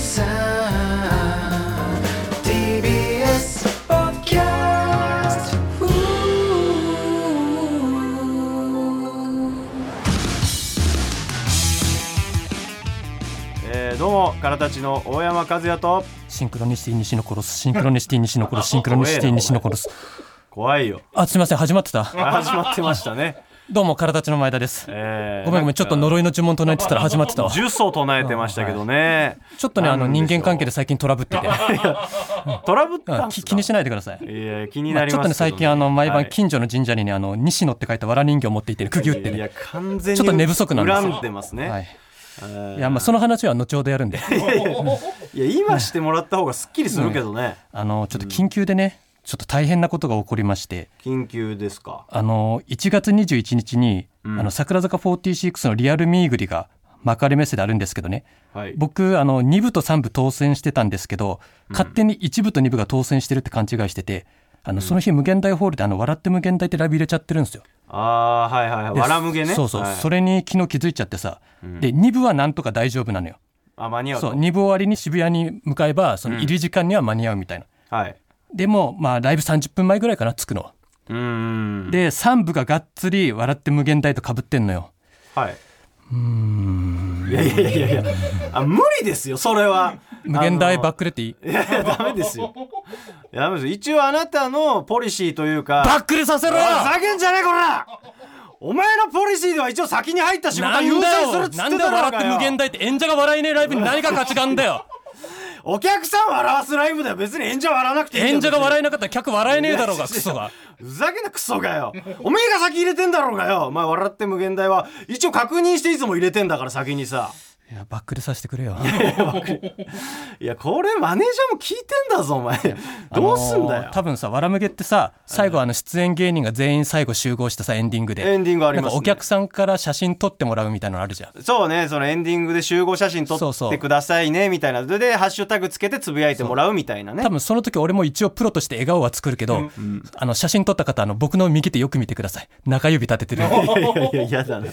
さん。TBS ポッドキャスト。えーどうもからたちの大山和也と。シンクロニシティ西の殺す。シンクロニシティ西の殺す。シンクロニシティ西の殺す。怖いよ。あすいません始まってた。あ始まってましたね、どうも体ちの前田です。えーごめんごめんちょっと呪いの呪文唱えてた。ら始まってたわち呪詛唱えてましたけどね、ょっとねあの人間関係で最近トラブってて。トラブったあんす気にしないでください。いや気にまあちょっとね最近あの毎はい。晩近所の神社にねあの西野って書いた藁人形を持っていてね釘打っていやね完全にちょっと寝不足なんですよ。恨んでますね、はい。えーいやまあその話は後ほどやるんで。いや今してもらった方がすっきりするけどね、あのちょっと緊急でねちょっと大変なことが起こりまして。緊急ですか？あの1月21日に、うん。あの桜坂46のリアルミーグリが幕張メッセであるんですけどね。はい。僕あの2部と3部当選してたんですけど、勝手に1部と2部が当選してるって勘違いしててあのその日無限大ホールであの笑って無限大ってライブ入れちゃってるんですよ。ああーはいはいはい。でわらむげね？そうそう、はい。それに昨日気づいちゃってさ、で2部はなんとか大丈夫なのよ。あ間に合うと。そう2部終わりに渋谷に向かえばその入り時間には間に合うみたいな。はいでもまあライブ30分前ぐらいかな着くの。うーんで3部ががっつり笑って無限大とかぶってんのよ。はい。いやいやいやいや、あ無理ですよ、それは。無限大バック。クレっていい？いやいや、ダメですよ。いやダメですよ。一応あなたのポリシーというか。バックレさせろよふざけんじゃねえこらお前のポリシーでは一応先に入った仕事は優先するっつなんってたろうで笑って無限大って演者が笑えねえライブに何が価値があんだよお客さん笑わすライブだよ別に演者笑わなくていい演者が笑えいなかったら客笑えねえだろうがクソが。ふざけんなクソがよ。おめえが先入れてんだろうがよ。お前笑って無限大は一応確認していつも入れてんだから先にさいやバックレさせてくれよ。いや これマネージャーも聞いてんだぞお前。どうすんだよ。あのー多分さ「わらむげ」ってさ最後あの出演芸人が全員最後集合してさエンディングで。エンディングありますね。なんかお客さんから写真撮ってもらうみたいなのあるじゃん。そうね、そのエンディングで集合写真撮ってくださいね、みたいな。それで、ハッシュタグつけてつぶやいてもらうみたいなね。多。分その時俺も一応プロとして笑顔は作るけど、あの写真撮った方あの僕の右手よく見てください。中指立ててる。いやいや、嫌だな。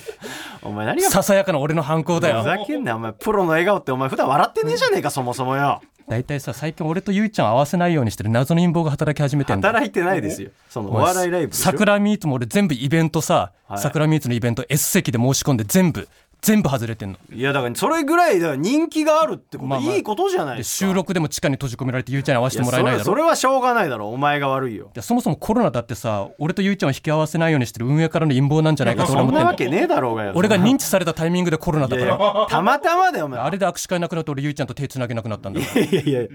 お前何がささやかな俺の反抗だふよざけんなよ、お前。プロの笑顔ってお前普段笑ってねえじゃねえか、そもそもよ。大体さ最近俺とゆいちゃん合わせないようにしてる謎の陰謀が働き始めてんだよ働いてないですよ。そのお笑いライブでしょ。桜ミーツも俺全部イベントさ、はい桜ミーツのイベント S 席で申し込んで全部全部外れてんのいや、だからそれぐらいだから人気があるってこと、まあまあいいことじゃないでですか。収録でも地下に閉じ込められてゆいちゃんに合わせてもらえないだそれはしょうがないだろ。お前が悪いよ。いやそもそもコロナだってさ俺とゆいちゃんを引き合わせないようにしてる運営からの陰謀なんじゃないかと俺そんは思ってんのなわけねえだろうがよ。俺が認知されたタイミングでコロナだいやいからやたまたまだよ、お前。あれで握手会なくなって俺ゆいちゃんと手つなげなくなったんだよいやいやい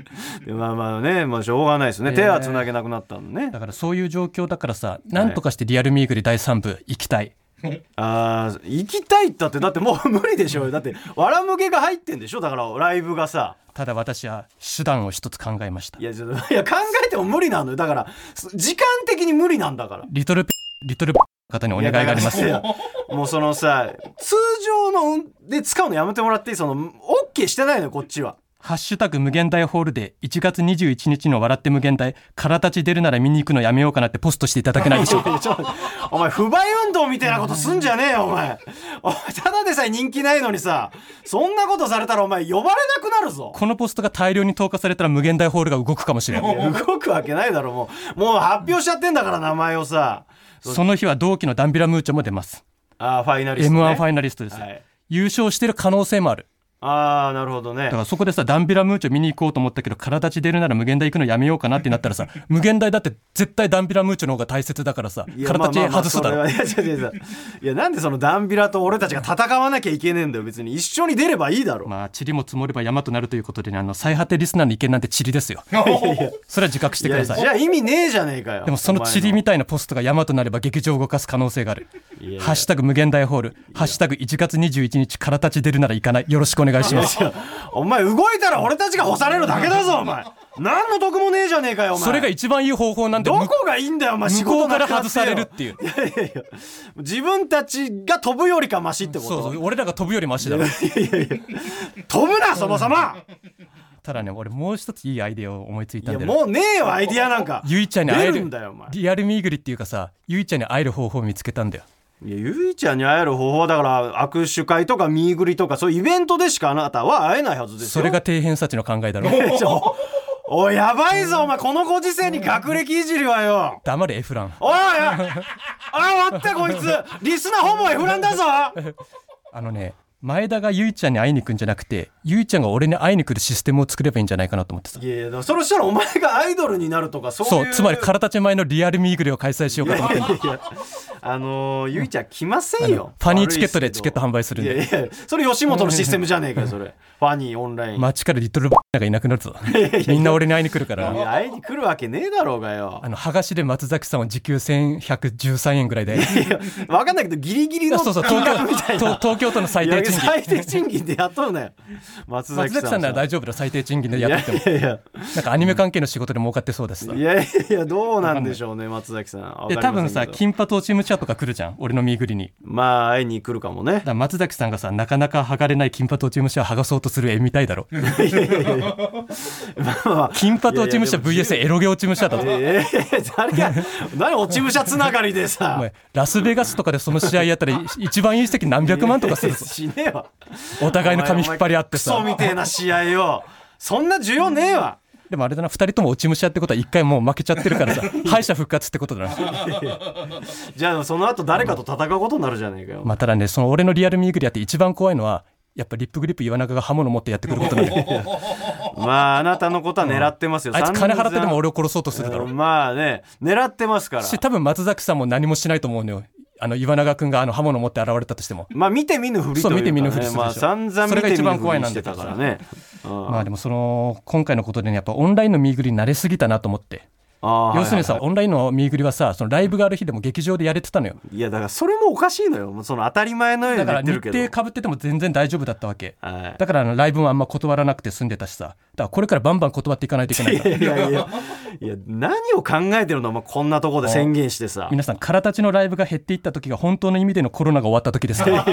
やまあまあね、まあしょうがないですね。手はつなげなくなったのね。だからそういう状況だからさなんとかしてリアルミーグリ第3部行きたい あー行きたいったってだってもう無理でしょだってわらむげが入ってんでしょ？だからライブがさ。ただ私は手段を一つ考えました。いやいや考えても無理なのよ。だからす時間的に無理なんだから。リトルペリトルペ方にお願いがあります。もうそのさ通常の運で使うのやめてもらっていい？その OK してないのよこっちはハッシュタグ無限大ホールで1月21日の笑って無限大、空立ち出るなら見に行くのやめようかなってポストしていただけないでしょうか？お前不買運動みたいなことすんじゃねえよお前お前ただでさえ人気ないのにさそんなことされたらお前呼ばれなくなるぞこのポストが大量に投下されたら無限大ホールが動くかもしれん。いや動くわけないだろもうもう発表しちゃってんだから名前をさその日は同期のダンビラムーチョも出ます。あーファイナリスト、ね、M1 ファイナリストです。はい優勝してる可能性もある。ああなるほどねだからそこでさ、ダンビラムーチョ見に行こうと思ったけど、体立ち出るなら無限大行くのやめようかなってなったらさ、無限大だって絶対ダンビラムーチョの方が大切だからさ、いや体立ち外すだろ。まあいや違う違う違ういやなんでそのダンビラと俺たちが戦わなきゃいけねえんだよ別に一緒に出ればいいだろ、まあ、塵も積もれば山となるということでね、あの、最果てリスナーの意見なんて塵ですよ。それは自覚していやください。じゃあ意味ねえじゃねえかよでもその塵みたいなポストが山となれば劇場を動かす可能性がある。いやいやハッシュタグ無限大ホール、ハッシュタグ1月21日から立ち出るなら行かない。よろしくお願いします。お前動いたら俺たちが干されるだけだぞ お前。何の得もねえじゃねえかよお前。それが一番いい方法なんで、どむこがいいんだよお前仕向こうから外されるっていう。いやいやいや自分たちが飛ぶよりかマシってこと。そう俺らが飛ぶよりマシだろ。いやいやいや飛ぶなそもそも。ただね、俺もう一ついいアイデアを思いついいたんで、やもうねえよアイディアなんか。ゆいちゃんに会える。んだよお前。リアルミーグリっていうかさ、ゆいちゃんに会える方法を見つけたんだよ。いやゆいちゃんに会える方法はだから握手会とか見ぐりとかそういうイベントでしかあなたは会えないはずですよ。それが底辺察知の考えだろ。おいやばいぞお前このご時世に学歴いじりはよ。黙れエフラン。おいああ終わったこいつ。リスナーほぼエフランだぞ。あのね前田がゆいちゃんに会いに行くんじゃなくてゆいちゃんが俺に会いに来るシステムを作ればいいんじゃないかなと思ってさいやいやそれしたらお前がアイドルになるとかそういうそうつまり空立ち前のリアルミーグリを開催しようかと思ってんのいやあのー、ゆいちゃん来ませんよ。ファニーチケットでチケット販売するんいやでいやそれ吉本のシステムじゃねえかよそれ。ファニーオンライン。街からリトルバがいなくなるぞ。みんな俺に会いに来るから。会いに来るわけねえだろうがよ。あの剥がしで松崎さんを時給1113円ぐらいで。いや分かんないけどギリギリのそうそう金東京東東京都の最低賃金。最低賃金で雇うなよ。松崎さん松崎さんなら大丈夫だ最低賃金でいややってても。いやいやなんかアニメ関係の仕事で儲かってそうですさいやいやどうなんでしょうね松崎さん。で多分さ金髪落ち武者とか来るじゃん俺の身ぐりに。まあ会いに来るかもね。だ松崎さんがさなかなか剥がれない金髪落ち武者を剥がそうとする絵みたいだろ。金髪落ち武者 VS エロゲ落ち武者だぞ。ええ誰が何落ち武者つながりでおさ前ラスベガスとかでその試合やったらい一番いい席何百万とかするぞ。しねえわお互いの髪引っ張り合ってクソさみてえな試合よそんな需要ねえわでもあれだな2人とも落ち武者ってことは1回もう負けちゃってるからさ 敗者復活ってことだな。じゃあその後誰かと戦うことになるじゃねえかよ、まあただねその俺のリアルミーグリやって一番怖いのはやっぱリップグリップ岩永が刃物持ってやってくることなんだよまああなたのことは狙ってますよ、あいつ金払ってでも俺俺を殺そうとするだろ。まあね狙ってますから。し多分松崎さんも何もしないと思うのよ。あの岩永君があの刃物持って現れたとしても。まあ見て見ぬふりというか、ね、そう見て見ぬふりするでしょ。まあ散々見それが一て見ぬふ番怖いなんだりしてたからねまあでもその今回のことでねやっぱオンラインのミーグリに慣れすぎたなと思って。要するにさ、はいはい。オンラインのミーグリはさそのライブがある日でも劇場でやれてたのよ。いやだからそれもおかしいのよ。その当たり前のようにだから日程かぶってても全然大丈夫だったわけ。はい。だからライブもあんま断らなくて済んでたしさ。だからこれからバンバン断っていかないといけない いやいやいや。いや何を考えてるのお前こんなとこで宣言してさ。皆さん空立ちのライブが減っていった時が本当の意味でのコロナが終わった時ですから。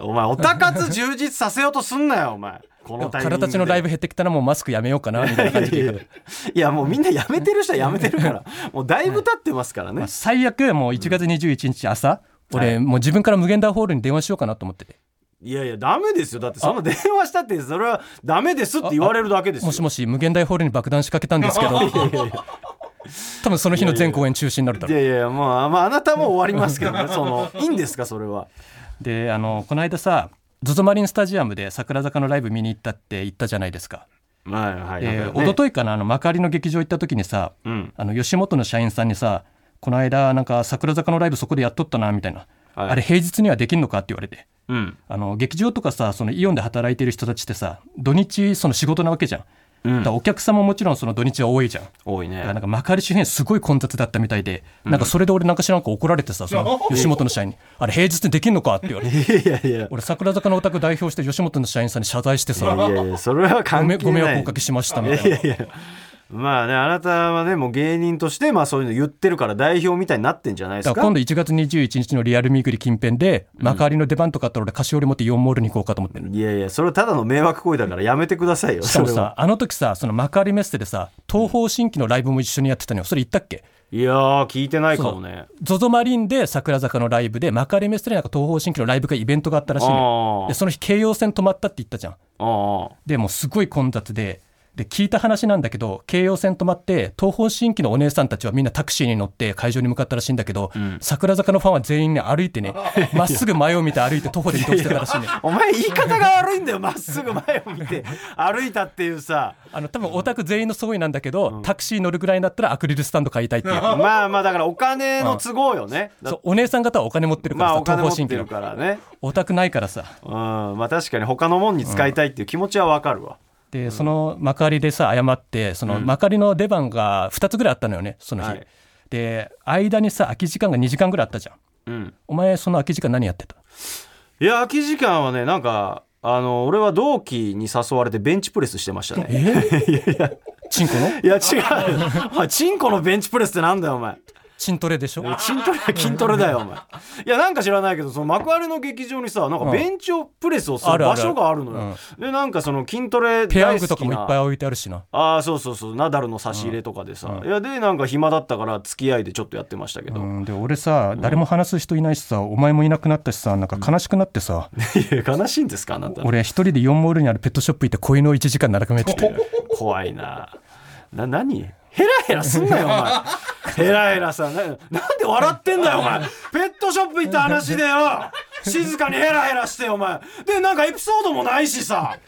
お前おたかつ充実させようとすんなよお前このタイミングで。のライブ減ってきたらもうマスクやめようかなみたいな感じで いやもうみんなやめてる人はやめてるからもうだいぶ経ってますからね、まあ最悪もう1月21日朝、俺もう自分から無限大ホールに電話しようかなと思ってて。いやいやダメですよ。だってその電話したってそれはダメですって言われるだけですよ。もしもし無限大ホールに爆弾仕掛けたんですけど。多分その日の全公演中止になるだろう。いやいやいやまあ、まあ、あなたも終わりますけどね。そのいいんですかそれは。であのこの間さ ZOZO マリンスタジアムで桜坂のライブ見に行ったって言ったじゃないですか。はいはい。かなあの幕張の劇場行った時にさうん。あの吉本の社員さんにさこの間なんか桜坂のライブそこでやっとったなみたいな、はい。あれ平日にはできんのかって言われて。うん。あの劇場とかさそのイオンで働いてる人たちってさ土日その仕事なわけじゃん、うん。お客さんももちろんその土日は多いじゃん。多いね。だからなんか幕張周辺すごい混雑だったみたいで、なんかそれで俺なんか知らんか怒られてさその吉本の社員に「あれ平日にできんのか?」って言われて。いやいや俺桜坂のお宅代表して吉本の社員さんに謝罪してさ。いやいやそれはご関係ない。めご迷惑をおかけしましたみたいな。いやいやまあねあなたはねもう芸人としてまあそういうの言ってるから代表みたいになってんじゃないですか？今度1月21日のリアルミグリ近辺で幕張の出番とかあったら俺菓子折り持ってイオンモールに行こうかと思ってるいやいやそれはただの迷惑行為だからやめてくださいよ。しかもさあの時さその幕張メッセでさ東方神起のライブも一緒にやってたのよ。それ言ったっけ？いやー聞いてないかもね。ZOZO マリンで桜坂のライブで幕張メッセでなんか東方神起のライブがイベントがあったらしいのよ。あでその日京葉線止まったって言ったじゃん。でもうすごい混雑でで聞いた話なんだけど京葉線止まって東方神起のお姉さんたちはみんなタクシーに乗って会場に向かったらしいんだけど、桜坂のファンは全員ね歩いてねまっすぐ前を見て歩いて徒歩で移動してたらしいね。お前言い方が悪いんだよまっすぐ前を見て。歩いたっていうさ。あの多分オタク全員の総意なんだけど、タクシー乗るぐらいになったらアクリルスタンド買いたいっていう、まあまあだからお金の都合よね、だそうお姉さん方はお金持ってるからさ、まあお金持ってる東方神起のからね。オタクないからさ。うん。まあ確かに他のもんに使いたいっていう気持ちはわかるわ、でその幕張でさ謝ってその幕張の出番が2つぐらいあったのよねその日、はい。で間にさ空き時間が2時間ぐらいあったじゃん。うん。お前その空き時間何やってた？いや空き時間はねなんかあの俺は同期に誘われてベンチプレスしてましたね。え？チンコの？いや違う。チンコのベンチプレスってなんだよお前筋トレでしょ？筋トレ 筋トレだよお前。いやなんか知らないけどその幕張の劇場にさなんかベンチをプレスをする場所があるのよ。でなんかその筋トレペア大好き具とかもいっぱいな置いてあるしな。ああそうそうそう。ナダルの差し入れとかでさ、いやでなんか暇だったから付き合いでちょっとやってましたけど、うん、で俺さ誰も話す人いないしさお前もいなくなったしさなんか悲しくなってさ。いや悲しいんですかあなた。俺一人で4モールにあるペットショップ行って子犬を1時間眺めてて怖いなな何ヘラヘラすんなよお前ヘラヘラさななんで笑ってんだよお前。ペットショップ行った話でよ。静かにヘラヘラしてお前。でなんかエピソードもないしさ。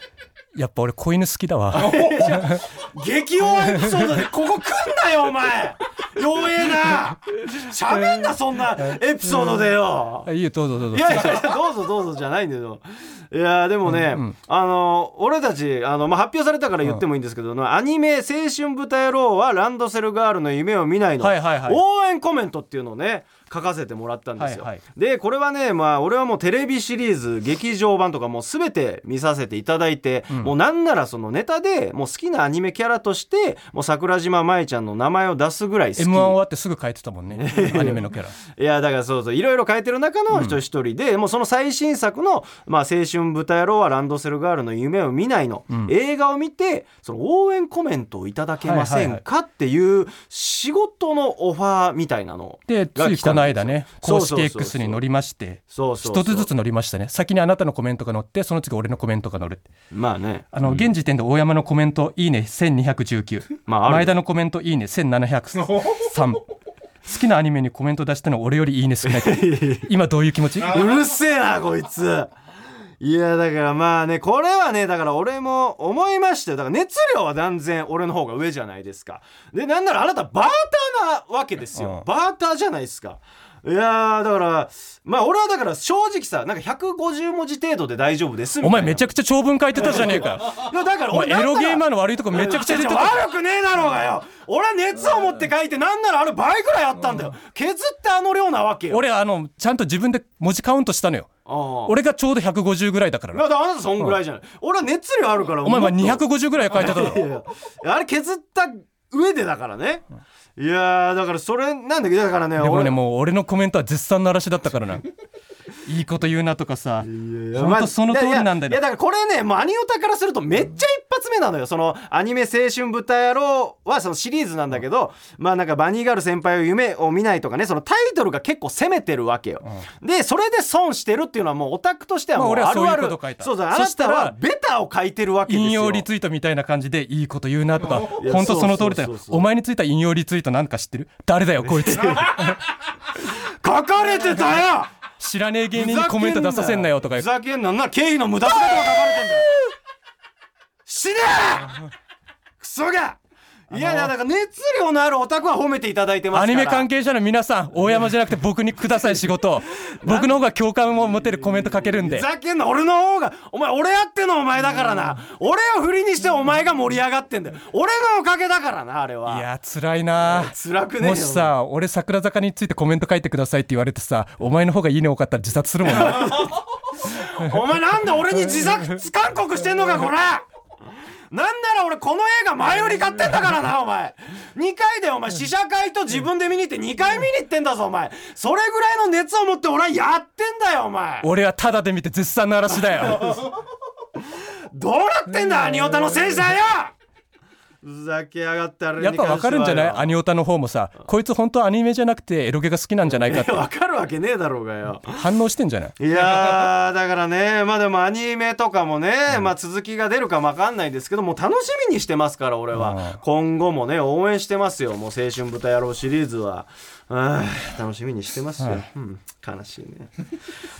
やっぱ俺子犬好きだわ 激弱エピソードでここ来んなよお前。弱えな。喋んなそんなエピソードでよ。いいよどうぞどうぞ。いやいやいやどうぞどうぞじゃないんだよ。いやでもね、あの俺たちあの、まあ、発表されたから言ってもいいんですけど、アニメ「青春豚野郎はランドセルガールの夢を見ないの」はいはいはい。応援コメントっていうのをね書かせてもらったんですよ、はいはい。でこれはねまあ俺はもうテレビシリーズ劇場版とかもう全て見させていただいて、もうなんならそのネタでもう好きなアニメキャラとしてもう桜島舞ちゃんの名前を出すぐらい好き。m 1終わってすぐ書いてたもんね。アニメのキャラ。いやだからそうそう。いろいろ変えてる中の人一人で、もうその最新作の「まあ、青春豚野郎はランドセルガールの夢を見ないの」映画を見てその応援コメントをいただけませんか？っていう仕事のオファーみたいなのでついこの間ね公式 X に乗りまして一つずつ乗りましたね。先にあなたのコメントが載ってその次俺のコメントが載る。まあね。あの、現時点で大山のコメントいいね1219、まあ前田のコメントいいね1703 好きなアニメにコメント出したの俺よりいいね少ない。今どういう気持ち？うるせえなこいついやだからまあねこれはねだから俺も思いましたよ。だから熱量は断然俺の方が上じゃないですか。でなんならあなたバーターなわけですよ、うん。バーターじゃないですか。いやーだからまあ俺はだから正直さなんか150文字程度で大丈夫ですお前めちゃくちゃ長文書いてたじゃねえかいや だからお前エロゲーマーのの悪いとこめちゃくちゃ出てた。悪くねえだろうがよ。俺は熱を持って書いてなんならあれ倍ぐらいあったんだよ。削ってあの量なわけよ。俺あのちゃんと自分で文字カウントしたのよ俺がちょうど150ぐらいだからな。だからあなたそんぐらいじゃない、俺は熱量あるから。お前はもっと。250ぐらい書いてただろ。あれ削った上でだからね、いやーだからそれなんだけ？どだからねでもね俺。もう俺のコメントは絶賛の嵐だったからないいこと言うなとかさ。いやほんとその通りなんだよ。いやだからこれねもうアニオタからするとめっちゃ一発目なのよ。そのアニメ「青春豚野郎」はそのシリーズなんだけど、まあなんかバニーガール先輩を夢を見ないとかねそのタイトルが結構攻めてるわけよ、でそれで損してるっていうのはもうオタクとしてはもうまあるあること書いた。そうそうあなたはベタを書いてるわけですよ。引用リツイートみたいな感じでいいこと言うなとか。本当その通りだよ。お前についた引用リツイートなんか知ってる？誰だよこいつ。書かれてたよ知らねえ芸人にコメント出させんなよとかふざけんな。なんなら経費の無駄遣いとか書かれてんだよ。死ね！えクソがいやいやだから熱量のあるオタクは褒めていただいてますから。アニメ関係者の皆さん大山じゃなくて僕にください仕事 僕の方が共感を持てるコメント書けるんで。ふざけんな俺の方がお前俺やってんのお前だからな。俺を振りにしてお前が盛り上がってんだよ。俺のおかげだからなあれは。いや辛いな。辛くねもしさ俺桜坂についてコメント書いてくださいって言われてさお前の方がいいね多かったら自殺するもんな。お前なんで俺に自殺勧告してんのかこらなんなら俺この映画前より買ってんだからなお前。2回でお前。試写会と自分で見に行って2回見に行ってんだぞお前。それぐらいの熱を持って俺はやってんだよお前。俺はタダで見て絶賛の嵐だよ。どうなってんだアニオタのせいさよふざけやがってあやっぱわかるんじゃない？アニニオタの方もさこいつ本当はアニメじゃなくてエロゲが好きなんじゃないかって わかるわけねえだろうがよ。反応してんじゃない？いやーだからねまあでもアニメとかもね、まあ続きが出るかもわかんないですけどもう楽しみにしてますから俺は、うん。今後もね応援してますよ。もう青春豚野郎シリーズは。あー楽しみにしてますよ、うん、悲しいね。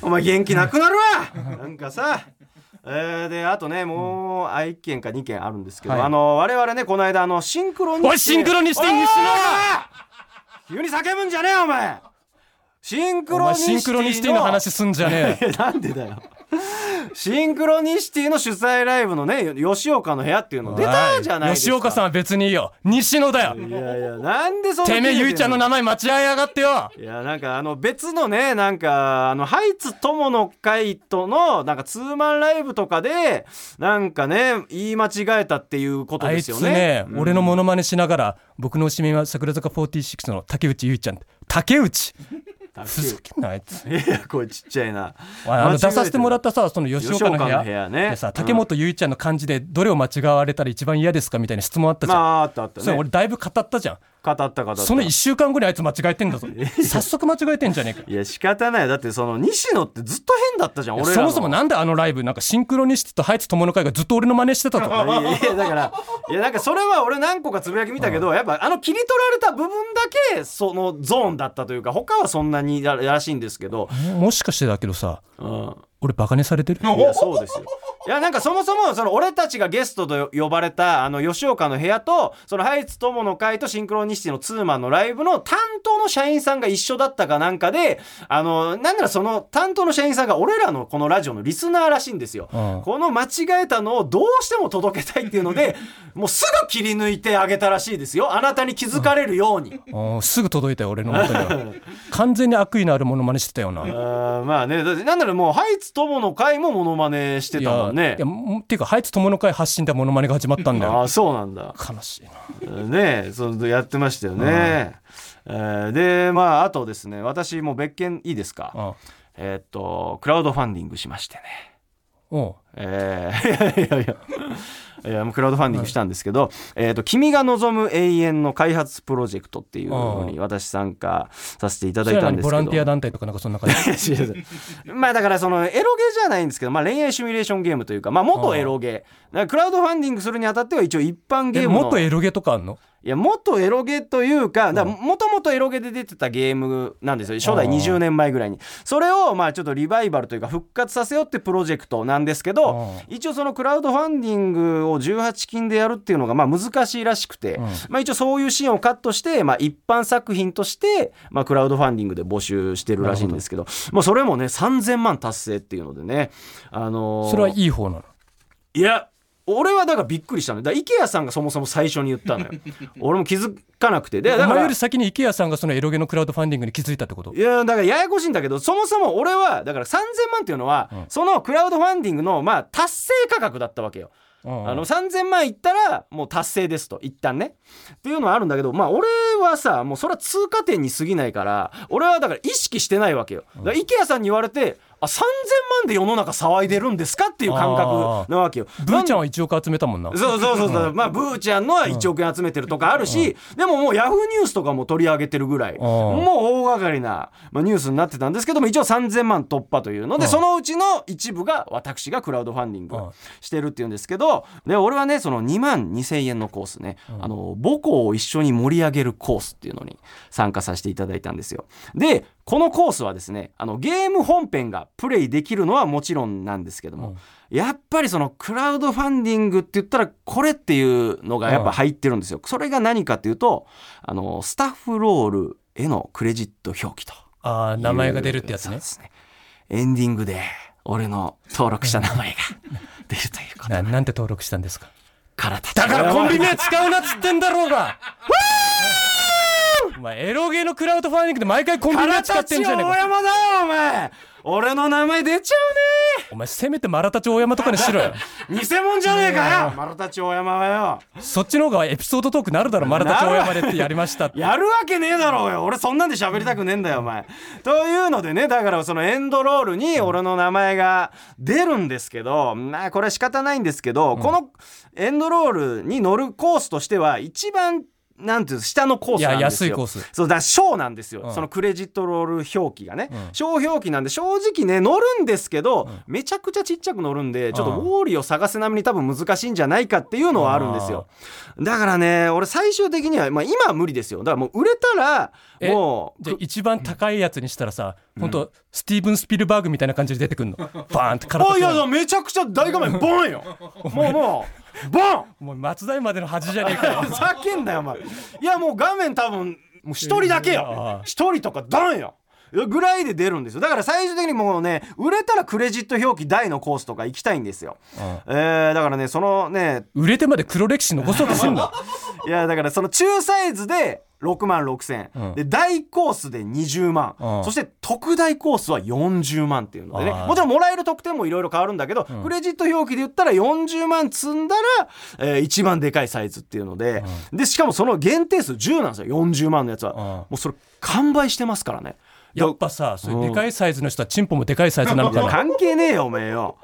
お前元気なくなるわ！なんかさえー、であとねもうあ1件か2件あるんですけど、はい。あの我々ねこの間あのシンクロニシティおいシンクロニシティ西野急に叫ぶんじゃねえよお前シンクロニシティの話すんじゃねえ えなんでだよ シンクロニシティの主催ライブのね吉岡の部屋っていうの出たじゃないですか。吉岡さんは別にいいよ。西野だよ。いやいやなんでそんなてめえゆいちゃんの名前間違えやがってよ。いやなんかあの別のねなんかあのハイツ友の会とのなんかツーマンライブとかでなんかね言い間違えたっていうことですよね。つね、うん。俺のモノマネしながら僕の推しメンは桜坂46の竹内結衣ちゃん。竹内ふざけんなあいつ。いやこれちっちゃいな。あの出させてもらったさその吉岡の部屋。の部屋ね。でさうん竹本結衣ちゃんの漢字でどれを間違われたら一番嫌ですかみたいな質問あったじゃん、まああったあったそれね俺だいぶ語ったじゃん語った語った。その1週間後にあいつ間違えてんだぞ。早速間違えてんじゃねえか。いや仕方ない。だってその西野ってずっと変だったじゃん俺そもそもなんであのライブなんかシンクロニシティとハイツ友の会がずっと俺の真似してたと いやいやだからいやなんかそれは俺何個かつぶやき見たけど、やっぱあの切り取られた部分だけそのゾーンだったというか他はそんなにららしいんですけど、もしかしてだけどさうん、俺バカにされてる？いやそうですよいやなんかそもそもその俺たちがゲストと呼ばれたあの吉岡の部屋とそのハイツ友の会とシンクロニシティのツーマンのライブの担当の社員さんが一緒だったかなんかであのなんならその担当の社員さんが俺らのこのラジオのリスナーらしいんですよ、うん。この間違えたのをどうしても届けたいっていうので もうすぐ切り抜いてあげたらしいですよ。あなたに気づかれるように、うん。すぐ届いたよ俺の元には。完全に悪意のあるものまねしてたよな。あーまあね。なんならもうハイツ友の会もモノマネしてたもんね。いやもっていうかハイツ友の会発信でモノマネが始まったんだよ。ああそうなんだ。悲しいな。ねそのやってましたよね、えーでまああとですね私も別件いいですか、うん。えーっとクラウドファンディングしましてね。おう。えー いやいやいやいやもうクラウドファンディングしたんですけど「えー、と君が望む永遠の開発プロジェクト」っていうのに私参加させていただいたんですけど。ランティア団体とかなんかそんな感じ？まあだからそのエロゲじゃないんですけど、まあ、恋愛シミュレーションゲームというか、まあ、元エロゲ。だからクラウドファンディングするにあたっては一応一般ゲえームの元エロゲとかあんの？いや元エロゲというかもともとエロゲで出てたゲームなんですよ。初代あー20年前ぐらいに。それをまあちょっとリバイバルというか復活させようってプロジェクトなんですけどあ一応そのクラウドファンディングを18金でやるっていうのがまあ難しいらしくて、うん。まあ、一応そういうシーンをカットして、まあ、一般作品として、まあ、クラウドファンディングで募集してるらしいんですけどまあ、それもね3000万達成っていうのでね、あのーそれはいい方なの？いや俺はだからびっくりしたのだから IKEA さんがそもそも最初に言ったのよ。俺も気づかなくて。でだからお前より先に IKEA さんがそのエロゲのクラウドファンディングに気づいたってこと？いやだからややこしいんだけどそもそも俺はだから3000万っていうのは、うん。そのクラウドファンディングのまあ達成価格だったわけよ。うん。あの3000万いったらもう達成ですと一旦ね。っていうのはあるんだけどまあ俺はさもうそれは通過点に過ぎないから俺はだから意識してないわけよ。だから IKEA さんに言われてあ3000万で世の中騒いでるんですかっていう感覚なわけよ。ブーちゃんはは1億集めたもんな。そうそうそうそう、まあブーちゃんのは1億円集めてるとかあるし、でももうヤフーニュースとかも取り上げてるぐらい、もう大掛かりな、まあ、ニュースになってたんですけども一応3000万突破というので、うん。そのうちの一部が私がクラウドファンディングうん。してるっていうんですけどで俺はねその2万2000円のコースね、あの母校を一緒に盛り上げるコースっていうのに参加させていただいたんですよ。でこのコースはですねあのゲーム本編がプレイできるのはもちろんなんですけども、やっぱりそのクラウドファンディングって言ったらこれっていうのがやっぱ入ってるんですよ。それが何かっていうとあのスタッフロールへのクレジット表記とああ名前が出るってやつね。そうですねエンディングで俺の登録した名前が 出るということななんて登録したんですか？からだからコンビ名使うなっつってんだろうが。お 前エロゲーのクラウドファンディングで毎回コンビ名使ってんじゃねえか。大山だよお前。俺の名前出ちゃお前せめてマラタチ大山とかにしろよ。う ね偽物じゃねえかよ。丸太町大山はよ。そっちの方がエピソードトークなるだろマラタチ大山でってやりましたって。やるわけねえだろうよ。俺そんなんで喋りたくねえんだよお前。というのでねだからそのエンドロールに俺の名前が出るんですけどまあこれは仕方ないんですけど、このエンドロールに乗るコースとしては一番なんていうの下のコースなんですよ。いや安いコース。そうだ小なんですよ、うん。そのクレジットロール表記がね、うん。小表記なんで正直ね乗るんですけど、めちゃくちゃちっちゃく乗るんでちょっとウォーリーを探せ並みに多分難しいんじゃないかっていうのはあるんですよ。だからね俺最終的には、まあ、今は無理ですよ。だからもう売れたらえもうじゃあ一番高いやつにしたらさ、本当スティーブン・スピルバーグみたいな感じで出てくんの。バーンって体あいやいやめちゃくちゃ大画面ボンよ。もうもうボン！もう松代までの恥じゃねえかよ。ふざけんなよお前。いやもう画面多分もう一人だけよ。一人とかドンよぐらいで出るんですよ。だから最終的にもうね売れたらクレジット表記大のコースとか行きたいんですよ、えーだからねそのね売れてまで黒歴史残そうとすんの いやだからその中サイズで6万6千、うん。で大コースで20万、うん。そして特大コースは40万っていうのでね。もちろんもらえる得点もいろいろ変わるんだけど、クレジット表記で言ったら40万積んだら、えー一番でかいサイズっていうので、でしかもその限定数10なんですよ。40万のやつは、ん。もうそれ完売してますからねやっぱさそういうでかいサイズの人はチンポもでかいサイズなのいやかな？関係ねえよおめえよ。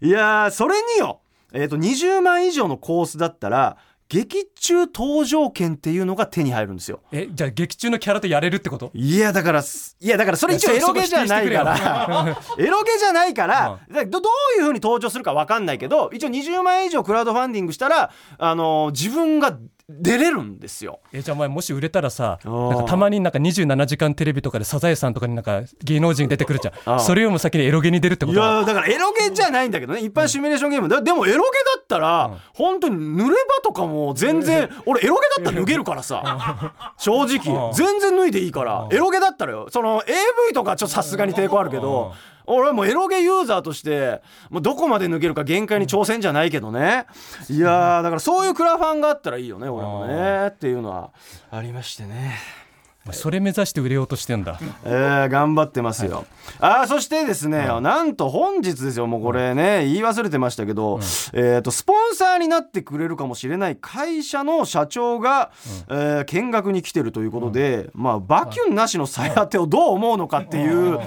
いやーそれによ。えっ、と20万以上のコースだったら劇中登場券っていうのが手に入るんですよ。えじゃあ劇中のキャラとやれるってこと？いやだからすいやだからそれ一応エロゲじゃないから。エロゲじゃないから、どどういう風に登場するか分かんないけど一応20万円以上クラウドファンディングしたらあのー自分が出れるんですよ。えじゃあお前もし売れたらさー。なんかたまになんか27時間テレビとかでサザエさんとかになんか芸能人出てくるじゃん。それよりも先にエロゲに出るってこいとやだからエロゲじゃないんだけどね。一般シミュレーションゲームだでもエロゲだったら、本当に濡れ場とかも全然俺エロゲだったら脱げるからさ。正直。うん。全然脱いでいいから。エロゲだったらよ。その AV とかちょっとさすがに抵抗あるけど俺はもうエロゲユーザーとしてもうどこまで脱げるか限界に挑戦じゃないけどね。いやーだからそういうクラファンがあったらいいよね俺もねっていうのは。ありましてね。それ目指して売れようとしてんだ。えー、頑張ってますよ。あーそしてですね、なんと本日ですよもうこれね言い忘れてましたけど、えー、とスポンサーになってくれるかもしれない会社の社長が、えー見学に来てるということで、まあバキュンなしの再当てをどう思うのかっていう、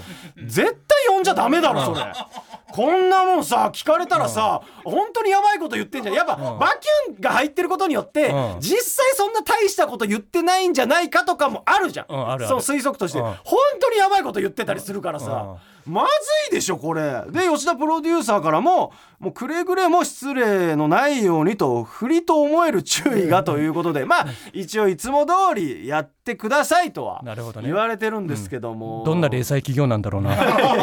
絶対呼んじゃダメだろそれ。こんなもんさ聞かれたらさ、本当にやばいこと言ってんじゃん。やっぱ、バキュンが入ってることによって、うん。実際そんな大したこと言ってないんじゃないかとかもあるじゃん、うんあるある。そう推測として、うん。本当にやばいこと言ってたりするからさ、まずいでしょこれ。で吉田プロデューサーからももうくれぐれも失礼のないようにと不利と思える注意がということでまあ一応いつも通りやってくださいとはなるほどね。言われてるんですけども、どんな零細企業なんだろうな。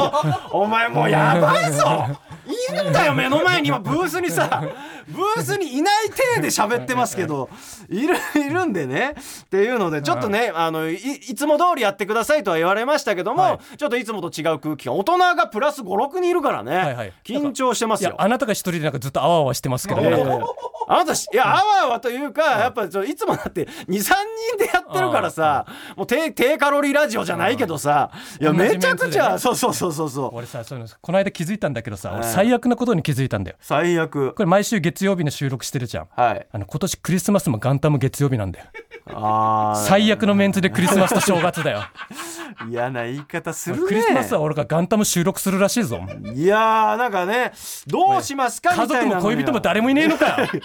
お前もうやばいぞ。いるんだよ目の前に。今ブースにさブースにいない体で喋ってますけど いるいるんでね。っていうのでちょっとねあのいいつも通りやってくださいとは言われましたけども、はい。ちょっといつもと違う空気感大人がプラス56人いるからね、はいはい。緊張してますよ。あなたが一人でなんかずっとあわあわしてますけどね、え。えあなたしいやあわあわというかやっぱちょいつもだって23人でやってるからさもう低低カロリーラジオじゃないけどさいやめちゃくちゃ、メンツそうそうそうそうそう。俺さそういうのこの間気づいたんだけどさ、俺はい最悪なことに気づいたんだよ。最悪。これ毎週月曜日の収録してるじゃん。はい。あの今年クリスマスも元旦も月曜日なんだよ。あー。最悪のメンツでクリスマスと正月だよ。嫌な言い方するね。クリスマスは俺が元旦も収録するらしいぞ。いやーなんかねどうしますか家みたいなのよ。族も恋人も誰もいねえのかよ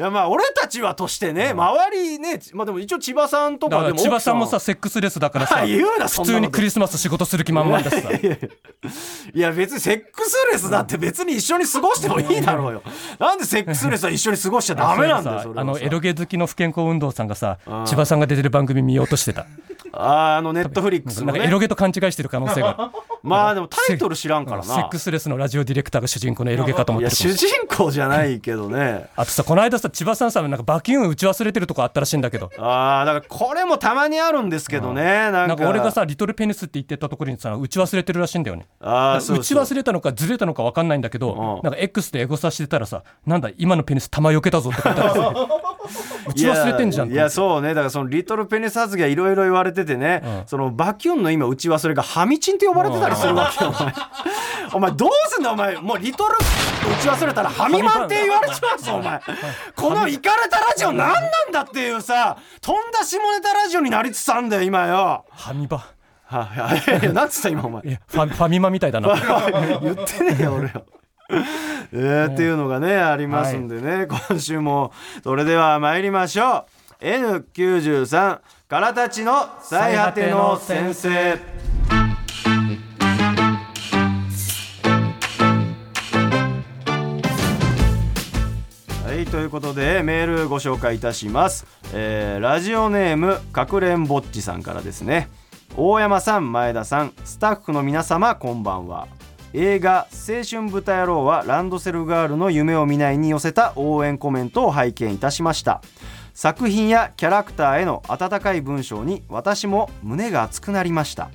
いやまあ俺たちはとしてね周りねまあでも一応千葉さんとだかかでもら千葉さんも奥さセックスレスだからさあ言うな普通にクリスマス仕事する気満々だしさ。いや別にセックスレスだって別に一緒に過ごしてもいいだろうよ。なんでセックスレスは一緒に過ごしちゃダメなんだよあのエロゲ好きの不健康運動さんがさん。千葉さんが出てる番組見ようとしてた。あーあのネットフリックスね。かエロゲと勘違いしてる可能性があるまあでもタイトル知らんからセッなクスレスのラジオディレクターが主人公のエロゲかと思ってる主人公じゃないけどね。あとさこの間さ千葉さんさなんかバキューン打ち忘れてるとこあったらしいんだけど。ああだからこれもたまにあるんですけどね。なんか。なんか俺がさリトルペニスって言ってたところにさ打ち忘れてるらしいんだよねあーそう打ち忘れたのかずれたのか分かんないんだけどうん。なんか X でエゴサしてたらさなんだ今のペニス弾よけたぞって書いてある打ち忘れてんじゃんいやいやそうね。だからそのリトルペニス発言いろいろ言われててね、うん。そのバキュンの今打ち忘れがハミチンって呼ばれてたりするわけよお前お前どうすんだお前。もうリトル打ち忘れたらハミマンって言われちまうぞお前。このイカれたラジオ何なんだっていうさとんだ下ネタラジオになりつつあんだよ今よ。ハミバ。はいいやい。やなんつった今お前。いやファファミマみたいだな。言ってねえよ俺よ。えーっていうのがねありますんでね、今週もそれでは参りましょう。N93 からたちの最果ての先生ということでメールご紹介いたします、えーラジオネームかくれんぼっちさんからですね。大山さん前田さんスタッフの皆様こんばんは。映画「青春豚野郎」はランドセルガールの夢を見ないに寄せた応援コメントを拝見いたしました。作品やキャラクターへの温かい文章に私も胸が熱くなりました。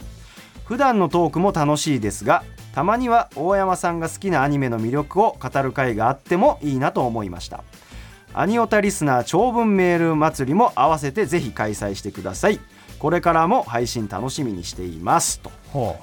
普段のトークも楽しいですがたまには大山さんが好きなアニメの魅力を語る回があってもいいなと思いました。アニオタリスナー長文メール祭りも合わせてぜひ開催してください。これからも配信楽しみにしています。と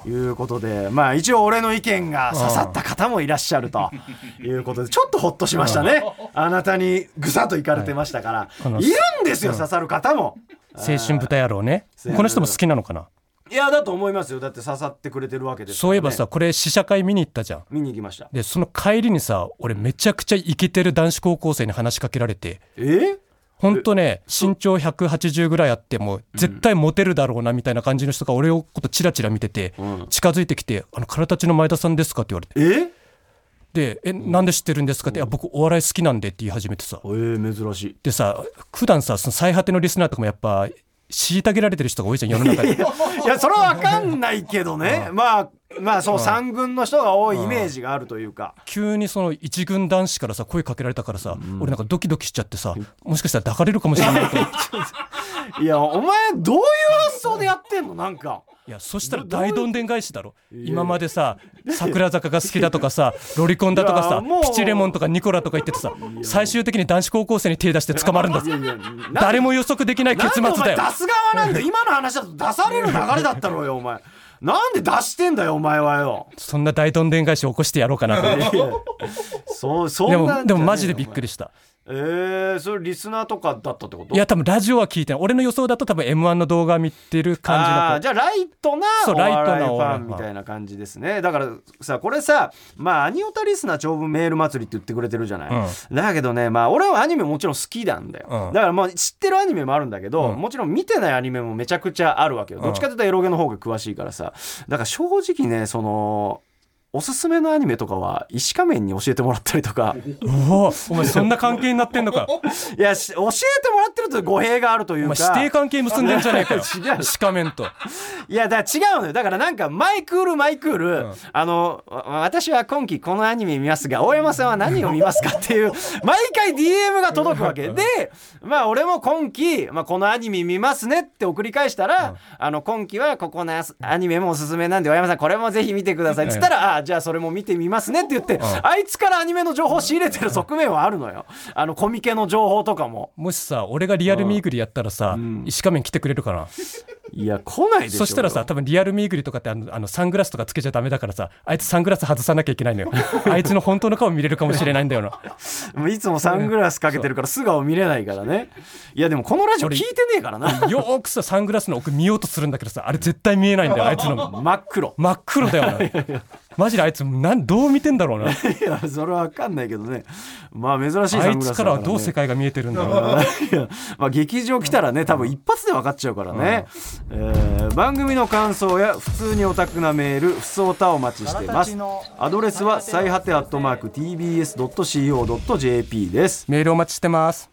いうことでまあ一応俺の意見が刺さった方もいらっしゃると いうことでちょっとほっとしましたね。あなたにぐさっといかれてましたから、い、るんですよ刺さる方も。青春豚野郎ね。ーこの人も好きなのかな？いやだと思いますよ。だって刺さってくれてるわけですね。そういえばさこれ試写会見に行ったじゃん。見に行きました。でその帰りにさ俺めちゃくちゃイケてる男子高校生に話しかけられて。え？ほんとね身長180ぐらいあっても絶対モテるだろうなみたいな感じの人が俺のことチラチラ見ててうん。近づいてきて「あの空たちの前田さんですか?」って言われて。え？で「えなんで知ってるんですか?」って「いや僕お笑い好きなんで」って言い始めてさ。えー、珍しい。でさ普段さその最果てのリスナーとかもやっぱ虐げられてる人が多いじゃん世の中でいやそれは分かんないけどね。まあまあそう三軍の人が多いイメージがあるというか。急にその一軍男子からさ声かけられたからさ、俺なんかドキドキしちゃってさもしかしたら抱かれるかもしれないと。いやお前どういう発想でやってんの？なんかいやそしたら大どんでん返しだろ。今までさ桜坂が好きだとかさ ロリコンだとかさピチレモンとかニコラとか言っててさ最終的に男子高校生に手出して捕まるんだぞ。誰も予測できない結末だよ。出す側なんだよ今の話だと出される流れだったろうよお前。なんで出してんだよお前はよ。そんな大どんでん返し起こしてやろうかなと。思ってそうそんでもでもマジでびっくりりしたえー、それリスナーとかだったってこと？いや多分ラジオは聞いてない。俺の予想だと多分 m 1の動画見てる感じの子あーじゃあライトなライトなフお笑いファンァン。みたいな感じですね。だからさこれさまあアニオタリスナー長文メール祭りって言ってくれてるじゃない、だけどねまあ俺はアニメもちろん好きなんだよ、うん。だからまあ知ってるアニメもあるんだけど、うん。もちろん見てないアニメもめちゃくちゃあるわけよ。どっちかというとエロゲの方が詳しいからさ。だから正直ねそのおすすめのアニメとかは石仮面に教えてもらったりとか。お前そんな関係になってんのか。いやし教えてもらってると語弊があるというか。指定関係結んでんじゃねえかよ。違う。シカメンと。いやだから違うのよ。だからなんかマイクールマイクール、ん。あのわ私は今期このアニメ見ますが大山さんは何を見ますかっていう 毎回 DM が届くわけ。でまあ俺も今期、まあ、このアニメ見ますねって送り返したら、あの今期はここのアニメもおすすめなんで大山さんこれもぜひ見てくださいっつったら、ああじゃあそれも見てみますねって言って、あいつからアニメの情報を仕入れてる側面はあるのよ。あのコミケの情報とかも。もしさ俺がリアルミーグリやったらさ石仮面来てくれるかな？いや来ないでしょそしたらさ多分リアルミーグリとかってあのあのサングラスとかつけちゃダメだからさあいつサングラス外さなきゃいけないのよ。あいつの本当の顔見れるかもしれないんだよな。もういつもサングラスかけてるから素顔見れないからね。いやでもこのラジオ聞いてねえからな。よーくさサングラスの奥見ようとするんだけどさあれ絶対見えないんだよ あいつの。真っ黒。真っ黒だよな。マジであいつなんどう見てんだろうな。いやそれは分かんないけどね。まあ珍しいあサングラスだから、いつからはね、どう世界が見えてるんだろうな。まあ劇場来たらね多分一発で分かっちゃうからね、えー番組の感想や普通にオタクなメールふそおたお待ちしてます。アドレスは最果てアットマーク TBS.CO.JP です。メールお待ちしてます。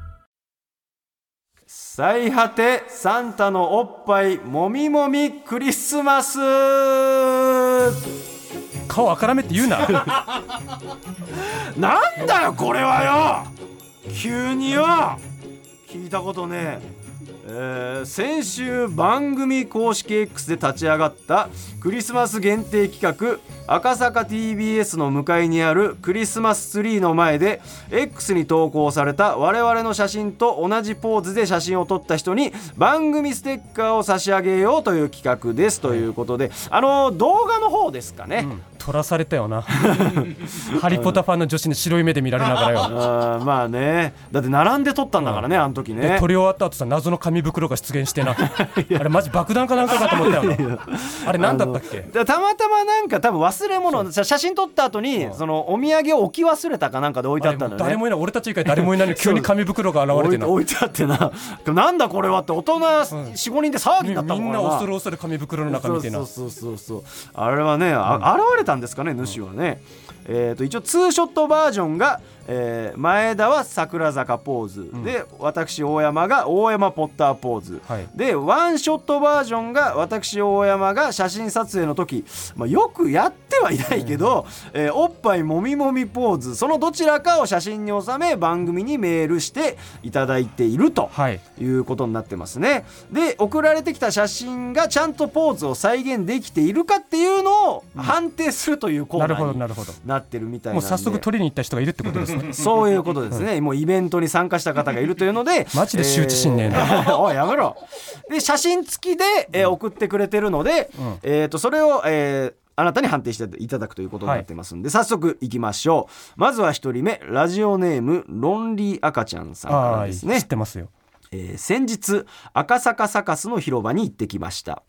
最果てサンタのおっぱいもみもみクリスマス。顔あからめって言うな。なんだよこれはよ。急によ。聞いたことねええー先週番組公式 X で立ち上がったクリスマス限定企画赤坂 TBS の向かいにあるクリスマスツリーの前で X に投稿された我々の写真と同じポーズで写真を撮った人に番組ステッカーを差し上げようという企画です。ということであの動画の方ですかね、取らされたよな。ハリポタファンの女子に白い目で見られながらよ。あーまあね。だって並んで撮ったんだからね、あの時ね。で撮り終わった後さ謎の紙袋が出現してな。あれマジ爆弾かなんかかと思ったよな。あれ何だったっけ？でたまたまなんか多分忘れ物写真撮った後にそのお土産を置き忘れたかなんかで置いてあったんだよね誰もいない俺たち以外誰もいないのに 急に紙袋が現れ置てな。置いてあってな。なんだこれはって大人45人で騒ぎになったみんもんなな恐る恐る紙袋の中見てな。そうそうそうそう。あれはね、あ現れたんですかね主はね、えー、と一応ツーショットバージョンが、えー前田は桜坂ポーズ、で私大山が大山ポッターポーズ、はい。でワンショットバージョンが私大山が写真撮影の時、まあ、よくやってはいないけど、えーおっぱいもみもみポーズ。そのどちらかを写真に収め番組にメールしていただいていると。はい。いうことになってますね。で送られてきた写真がちゃんとポーズを再現できているかっていうのを判定するというコーナなるほどーになるほど。なってるみたいなんで。もう早速取りに行った人がいるってことですね。そういうことですね、もうイベントに参加した方がいるというので マジで羞恥心ねえな。えー おいやめろ。で写真付きで、えー送ってくれてるので、えー、とそれを、えーあなたに判定していただくということになってますんで、早速いきましょう。まずは一人目ラジオネームロンリー赤ちゃんさんからですね。ってますよ。えー先日赤坂サカスの広場に行ってきました。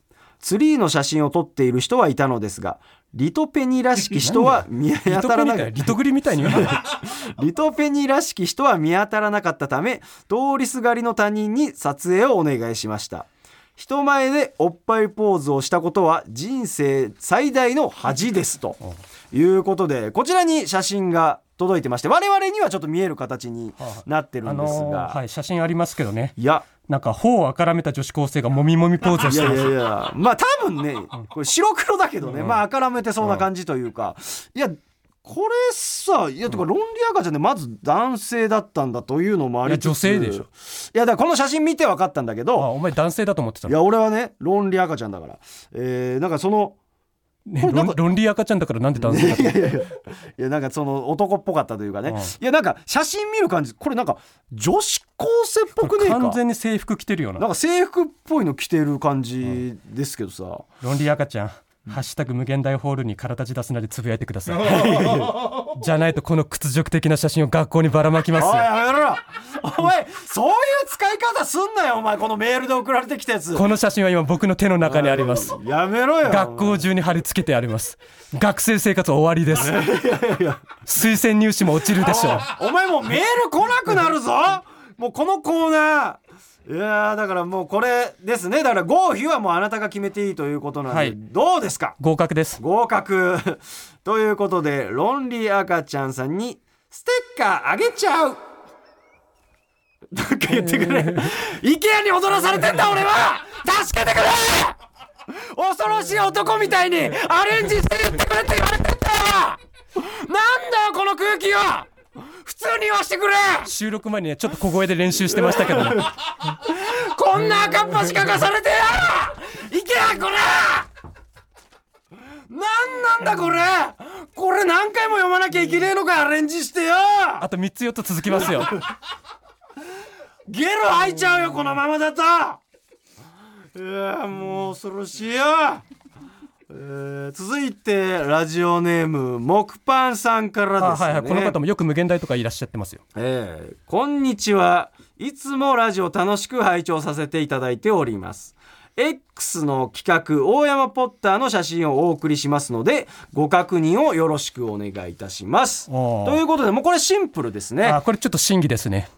ツリーの写真を撮っている人はいたのですがリトペニらしき人は見リ当たらなかっよリトグリみたいに リトペニらしき人は見当たらなかったため通りすがりの他人に撮影をお願いしました。人前でおっぱいポーズをしたことは人生最大の恥ですと。いうことでこちらに写真が届いてまして我々にはちょっと見える形になってるあんですのが、ーはい写真ありますけどね。いやなんか頬をあからめた女子高生がもみもみポーズをいしてますやいやいや。まあ多分ねこれ白黒だけどね、まああからめてそうな感じというか、いやこれさいやてかロンリー赤ちゃんでまず男性だったんだというのもありつつ。いや女性でしょ。いやだからこの写真見て分かったんだけあどお前男性だと思ってたの。いや俺はねロンリー赤ちゃんだから。えー、なんかそのねこれなんかロンロンリー赤ちゃんだからなんで男性だったのいやいやなんかその男っぽかったというかね、うん。いやなんか写真見る感じこれなんか女子高生っぽくねえか。完全に制服着てるよな。なんか制服っぽいの着てる感じですけどさ、ロンリー赤ちゃんハッシュタグ無限大ホールに体立たすなでつぶやいてください。じゃないとこの屈辱的な写真を学校にばらまきますよ。やめろお前そういう使い方すんなよお前このメールで送られてきたやつ。この写真は今僕の手の中にあります。やめろよ学校中に貼り付けてあります。学生生活終わりです。推薦入試も落ちるでしょう。お前もうメール来なくなるぞ。もうこのコーナー。いやーだからもうこれですね。だから合否はもうあなたが決めていいということなんで、はい。どうですか？合格です。合格。ということでロンリー赤ちゃんさんにステッカーあげちゃうなんか言ってくれ。IKEA に踊らされてんだ俺は。助けてくれ。恐ろしい男みたいにアレンジして言ってくれって言われてんだよ。なんだよこの空気は。普通に言わしてくれ。収録前にねちょっと小声で練習してましたけどねこんな赤っ端かかされてや。いけやこれ。なんなんだこれ。これ何回も読まなきゃいけねえのかアレンジしてよ。あと3つ4つ続きますよゲロ吐いちゃうよこのままだと。いやもう恐ろしいよ、えー続いてラジオネーム木パンさんからですね。あはいはい。この方もよく無限大とかいらっしゃってますよ。えーこんにちは。いつもラジオ楽しく拝聴させていただいております。X の企画大山ポッターの写真をお送りしますのでご確認をよろしくお願いいたします。ということでもうこれシンプルですね。あこれちょっと審議ですね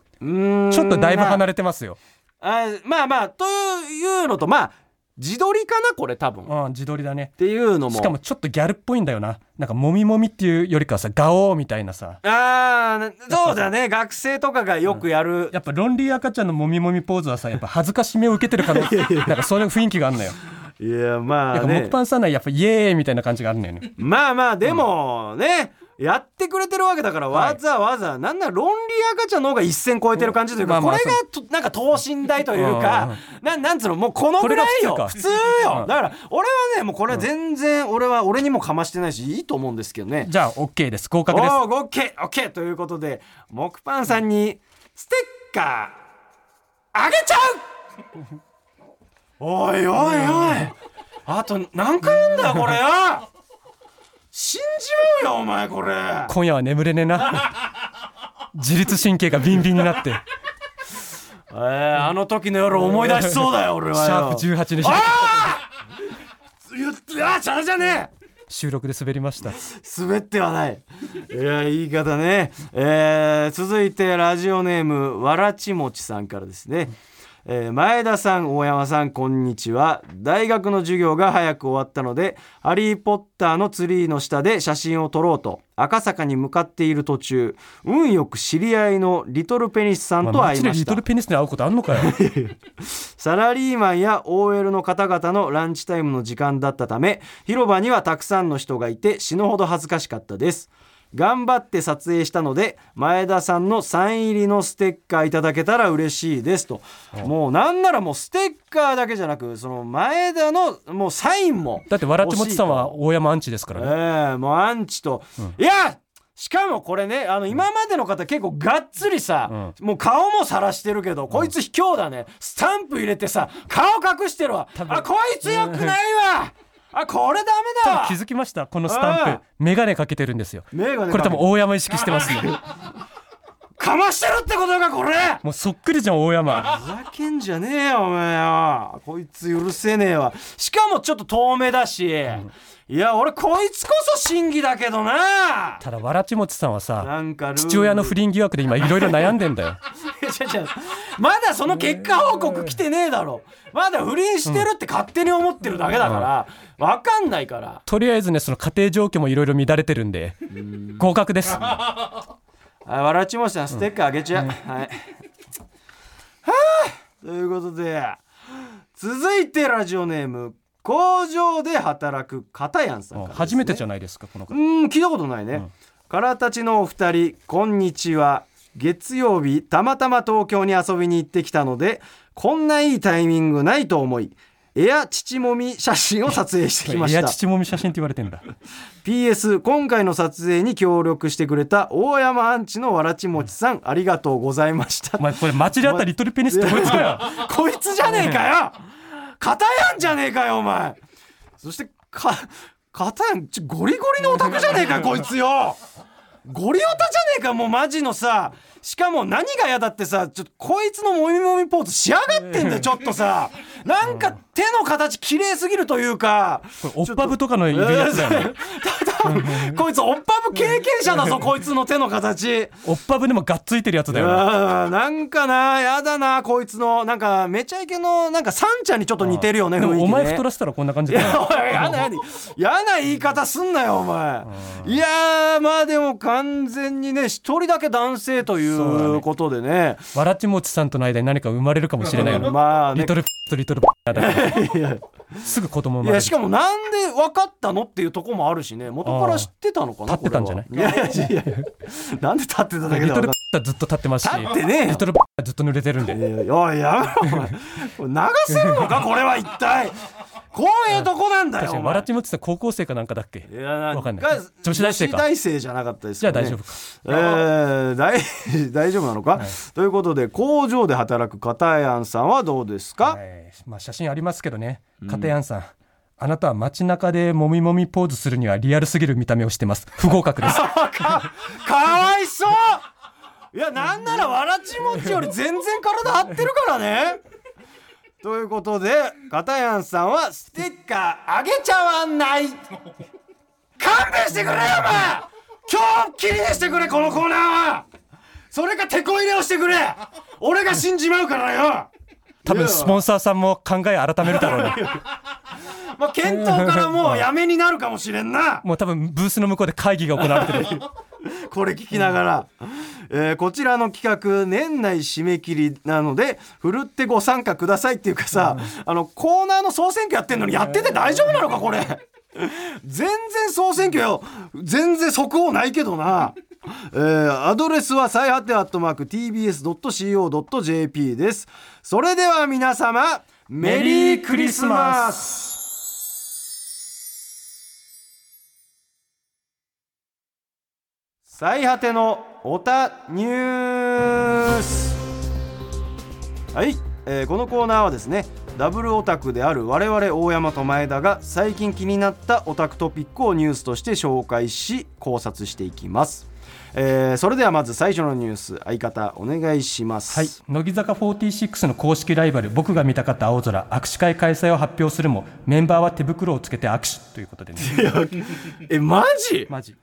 ちょっとだいぶ離れてますよ。あまあまあというのとまあ自撮りかなこれ多分。っうん自撮りだね。ていうのも。しかもちょっとギャルっぽいんだよな。なんかもみもみっていうよりかはさガオーみたいなさ。あーそうだね。学生とかがよくやる、やっぱロンリー赤ちゃんのもみもみポーズはさやっぱ恥ずかしめを受けてるからなんかそういう雰囲気があるのよ。いやまあなんかね木パンさんはやっぱイエーイみたいな感じがあるんだよね。まあまあでもね、やってくれてるわけだからはい。わざわざ、なんならロンリー赤ちゃんの方が一線超えてる感じというか、これがとなんか等身大というか、なんなんつうのもうこのぐらいよ普普通よ、うん。だから俺はねもうこれ全然俺は俺にもかましてないしいいと思うんですけどね。じゃあ OK です。合お格です。ーオッケーオッケーということで木パンさんにステッカーあげちゃう！おいおいおい。あと何回言うんだよこれよ死んじまうよお前これ。今夜は眠れねえな。自律神経がビンビンになって。えー、あの時の夜思い出しそうだよ俺はよ。シャープ18にし言ってあチャラじゃねえ。収録で滑りました。滑ってはない。いや言い方ね、えー続いてラジオネームわらちもちさんからですね、えー前田さん大山さんこんにちは。大学の授業が早く終わったので「ハリー・ポッター」のツリーの下で写真を撮ろうと赤坂に向かっている途中運よく知り合いのリトルペニスさんとまあ会いました。リトルペニスに会うことあんのかよ。サラリーマンや OL の方々のランチタイムの時間だったため広場にはたくさんの人がいて死ぬほど恥ずかしかったです頑張って撮影したので前田さんのサイン入りのステッカーいただけたら嬉しいですと。もうなんならもうステッカーだけじゃなくその前田のもうサインもだってわらちもちさんは大山アンチですからね。ええもうアンチと、いやしかもこれねあの今までの方結構がっつりさ、もう顔も晒してるけど、こいつ卑怯だね。スタンプ入れてさ顔隠してるわ。あこいつよくないわあこれダメだ。気づきました。このスタンあプ眼鏡かけてるんですよ。これ多分大山意識してますね。かましてるってことかこれ。もうそっくりじゃん大山。ふざけんじゃねえよお前よ。こいつ許せねえわ。しかもちょっと遠目だし、いや俺こいつこそ審議だけどな。ただわらちもちさんはさなんか父親の不倫疑惑で今いろいろ悩んでんだよ。まだその結果報告来てねえだろ。まだ不倫してるって勝手に思ってるだけだからわかんないから。とりあえずねその家庭状況もいろいろ乱れてるんで合格です。あ わらちもちさんステッカーあげちゃう、はい。はあということで続いてラジオネーム工場で働く片やんさんね。初めてじゃないですかこの方。うーん聞いたことないね、からたちのお二人こんにちは月曜日たまたま東京に遊びに行ってきたのでこんないいタイミングないと思いエア乳もみ写真を撮影してきました。父もみ写真って言われてんだ。PS 今回の撮影に協力してくれた大山アンチのわらちもちさんありがとうございました。お前これ街であったリトルペニスってこいつかよ。こいつじゃねえかよ片やんじゃねえかよお前。そしてか片やん。ちょゴリゴリのオタクじゃねえかこいつよ。ゴリオタじゃねえかもうマジのさ。しかも何が嫌だってさちょっとこいつのもみもみポーズしやがってんだよちょっとさ。なんか手の形綺麗すぎるというか。オッパブとかのいるやつだよね。こいつオッパブ経験者だぞこいつの手の形。オッパブでもがっついてるやつだよなんかなやだなこいつのなんかめちゃイケのなんかサンちゃんにちょっと似てるよねね。お前太らせたらこんな感じいだよ。やなやな嫌な言い方すんなよお前。いやーまあでも完全にね一人だけ男性といそうだね。うことでね。わらちもちさんとの間に何か生まれるかもしれないよまあね。リトルとリトルだからすぐ子供生まれる。いやしかもなんで分かったのっていうとこもあるしね。元から知ってたのかな立ってたんじゃない？いやいやなんで立ってただけリトルずっと立ってますし。立ってねリトルはずっと濡れてるんで。いやいややめろ流せるのかこれは一体こういうとこなんだよ確かにわらちもちさん高校生かなんかだっけ？いやわかんない。か女子大生か。女子大生じゃなかったですかね。じゃあ大丈夫か。えー、大 大丈夫なのか、ということで工場で働く片山さんはどうですか、はい。まあ、写真ありますけどね。片やんさん、あなたは街中でもみもみポーズするにはリアルすぎる見た目をしてます。不合格です。か かわいそう！いやなんならわらちもちより全然体張ってるからねということで片山さんはステッカーあげちゃわない。勘弁してくれよお前。今日きりにしてくれこのコーナーは。それか手こ入れをしてくれ。俺が死んじまうからよ。多分スポンサーさんも考え改めるだろうね。まあ、検討からもうやめになるかもしれんな。もう多分ブースの向こうで会議が行われてる これ聞きながら、えーこちらの企画年内締め切りなのでふるってご参加くださいっていうかさ、あのコーナーの総選挙やってんのにやってて大丈夫なのかこれ。全然総選挙よ。全然速報ないけどな。えーアドレスは最果てアットマーク TBS.CO.JP です。それでは皆様メリークリスマス最果てのおたニュース。はい、えーこのコーナーはですねダブルオタクである我々大山と前田が最近気になったオタクトピックをニュースとして紹介し考察していきます、えーそれではまず最初のニュース相方お願いします。はい、乃木坂46の公式ライバル僕が見たかった青空握手会開催を発表するもメンバーは手袋をつけて握手ということでね。えマジ？マジ。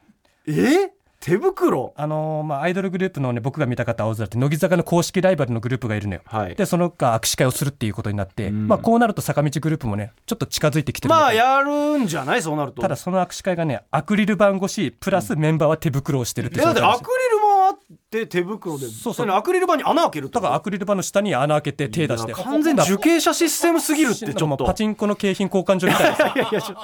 え？手袋。あのーまあアイドルグループのね僕が見たかった青空って乃木坂の公式ライバルのグループがいるのよ、はい。でそのが握手会をするっていうことになって、まあこうなると坂道グループもねちょっと近づいてきてるまあやるんじゃない？そうなると。ただその握手会がねアクリル板越しプラスメンバーは手袋をしてるってえだって状態なんアクリル板あって手袋でそうそう。れアクリル板に穴開けるだからアクリル板の下に穴開けて手出して。完全に受刑者システムすぎるってちょっと。パチンコの景品交換所みたいなさいやいやちょ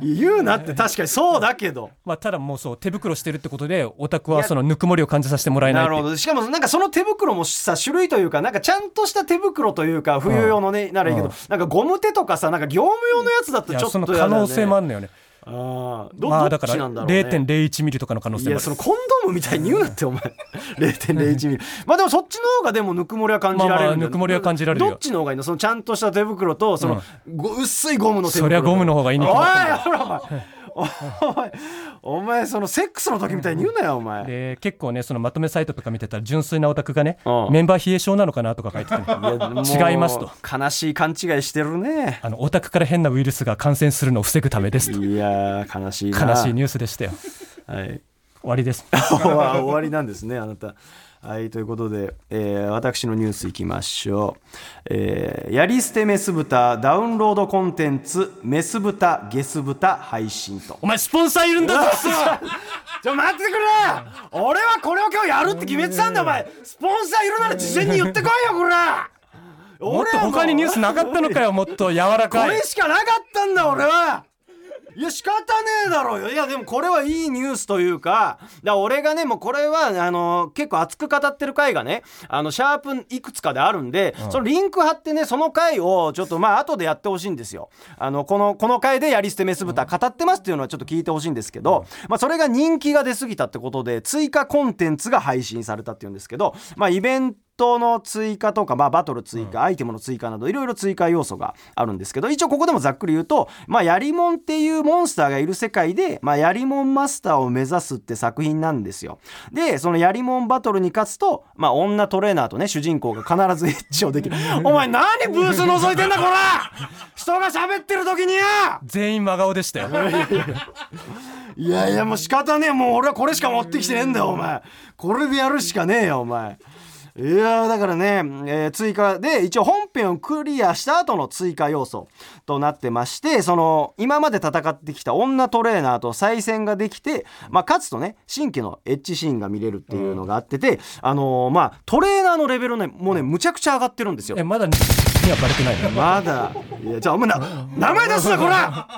言うなって確かにそうだけど。まあただもうそう手袋してるってことでオタクはそのぬくもりを感じさせてもらえない。なるほど。しかもなんかその手袋もさ種類というかなんかちゃんとした手袋というか冬用のね、ならいいけど、うんなんかゴム手とかさなんか業務用のやつだとちょっといやその可能性もあるんだよねあー。ど,、まあだからどっちなんだろうね。0.01ミリとかの可能性もある。いやそのコンドームみたいに言うなってお前。0.01ミリ。まあでもそっちの方がでもぬくもりは感じられるまあまあぬくもりは感じられるよ。どっちの方がいいの？そのちゃんとした手袋とその、ご薄いゴムの手袋。そりゃゴムの方がいいに決おいまってるほらお前お前お前そのセックスの時みたいに言うなよお前。で結構ねそのまとめサイトとか見てたら純粋なオタクがねうん。メンバー冷え性なのかなとか書いててね違いますと。悲しい勘違いしてるね。あのオタクから変なウイルスが感染するのを防ぐためですと。いやー悲しいな。悲しいニュースでしたよ。はい。終わりです。終わりなんですねあなたはいということで、えー私のニュースいきましょう、えーやり捨てメス豚ダウンロードコンテンツメス豚ゲス豚配信と。お前スポンサーいるんだぞちょ待ってくれ。俺はこれを今日やるって決めてたんだお前。スポンサーいるなら事前に言ってこいよこれ。もっと他にニュースなかったのかよもっと柔らこかい。れしかなかったんだ俺はいや仕方ねえだろうよ。いやでもこれはいいニュースというかだ俺がねもうこれはあの結構熱く語ってる回がねあのシャープいくつかであるんで、そのリンク貼ってねその回をちょっとまあ後でやってほしいんですよ。あのこのこの回でやり捨てメス豚語ってますっていうのはちょっと聞いてほしいんですけど、まあそれが人気が出過ぎたってことで追加コンテンツが配信されたっていうんですけどまあイベントトの追加とか、まあ、バトル追加、アイテムの追加などいろいろ追加要素があるんですけど一応ここでもざっくり言うと、まあ、ヤリモンっていうモンスターがいる世界で、まあ、ヤリモンマスターを目指すって作品なんですよ。でそのヤリモンバトルに勝つと、まあ、女トレーナーとね主人公が必ずエッチをできる。お前何ブース覗いてんだこら！人が喋ってる時にや！全員真顔でしたよ。いやいやもう仕方ねえ。もう俺はこれしか持ってきてねえんだよお前。これでやるしかねえよお前いやーだからね、えー追加で一応本編をクリアした後の追加要素となってましてその今まで戦ってきた女トレーナーと再戦ができて、まあ、勝つとね新規のエッジシーンが見れるっていうのがあってて、あのーまあトレーナーのレベルねもうねむちゃくちゃ上がってるんですよ。えまだにはバレてないの。まだ。いやじゃあお前な名前出すなこら。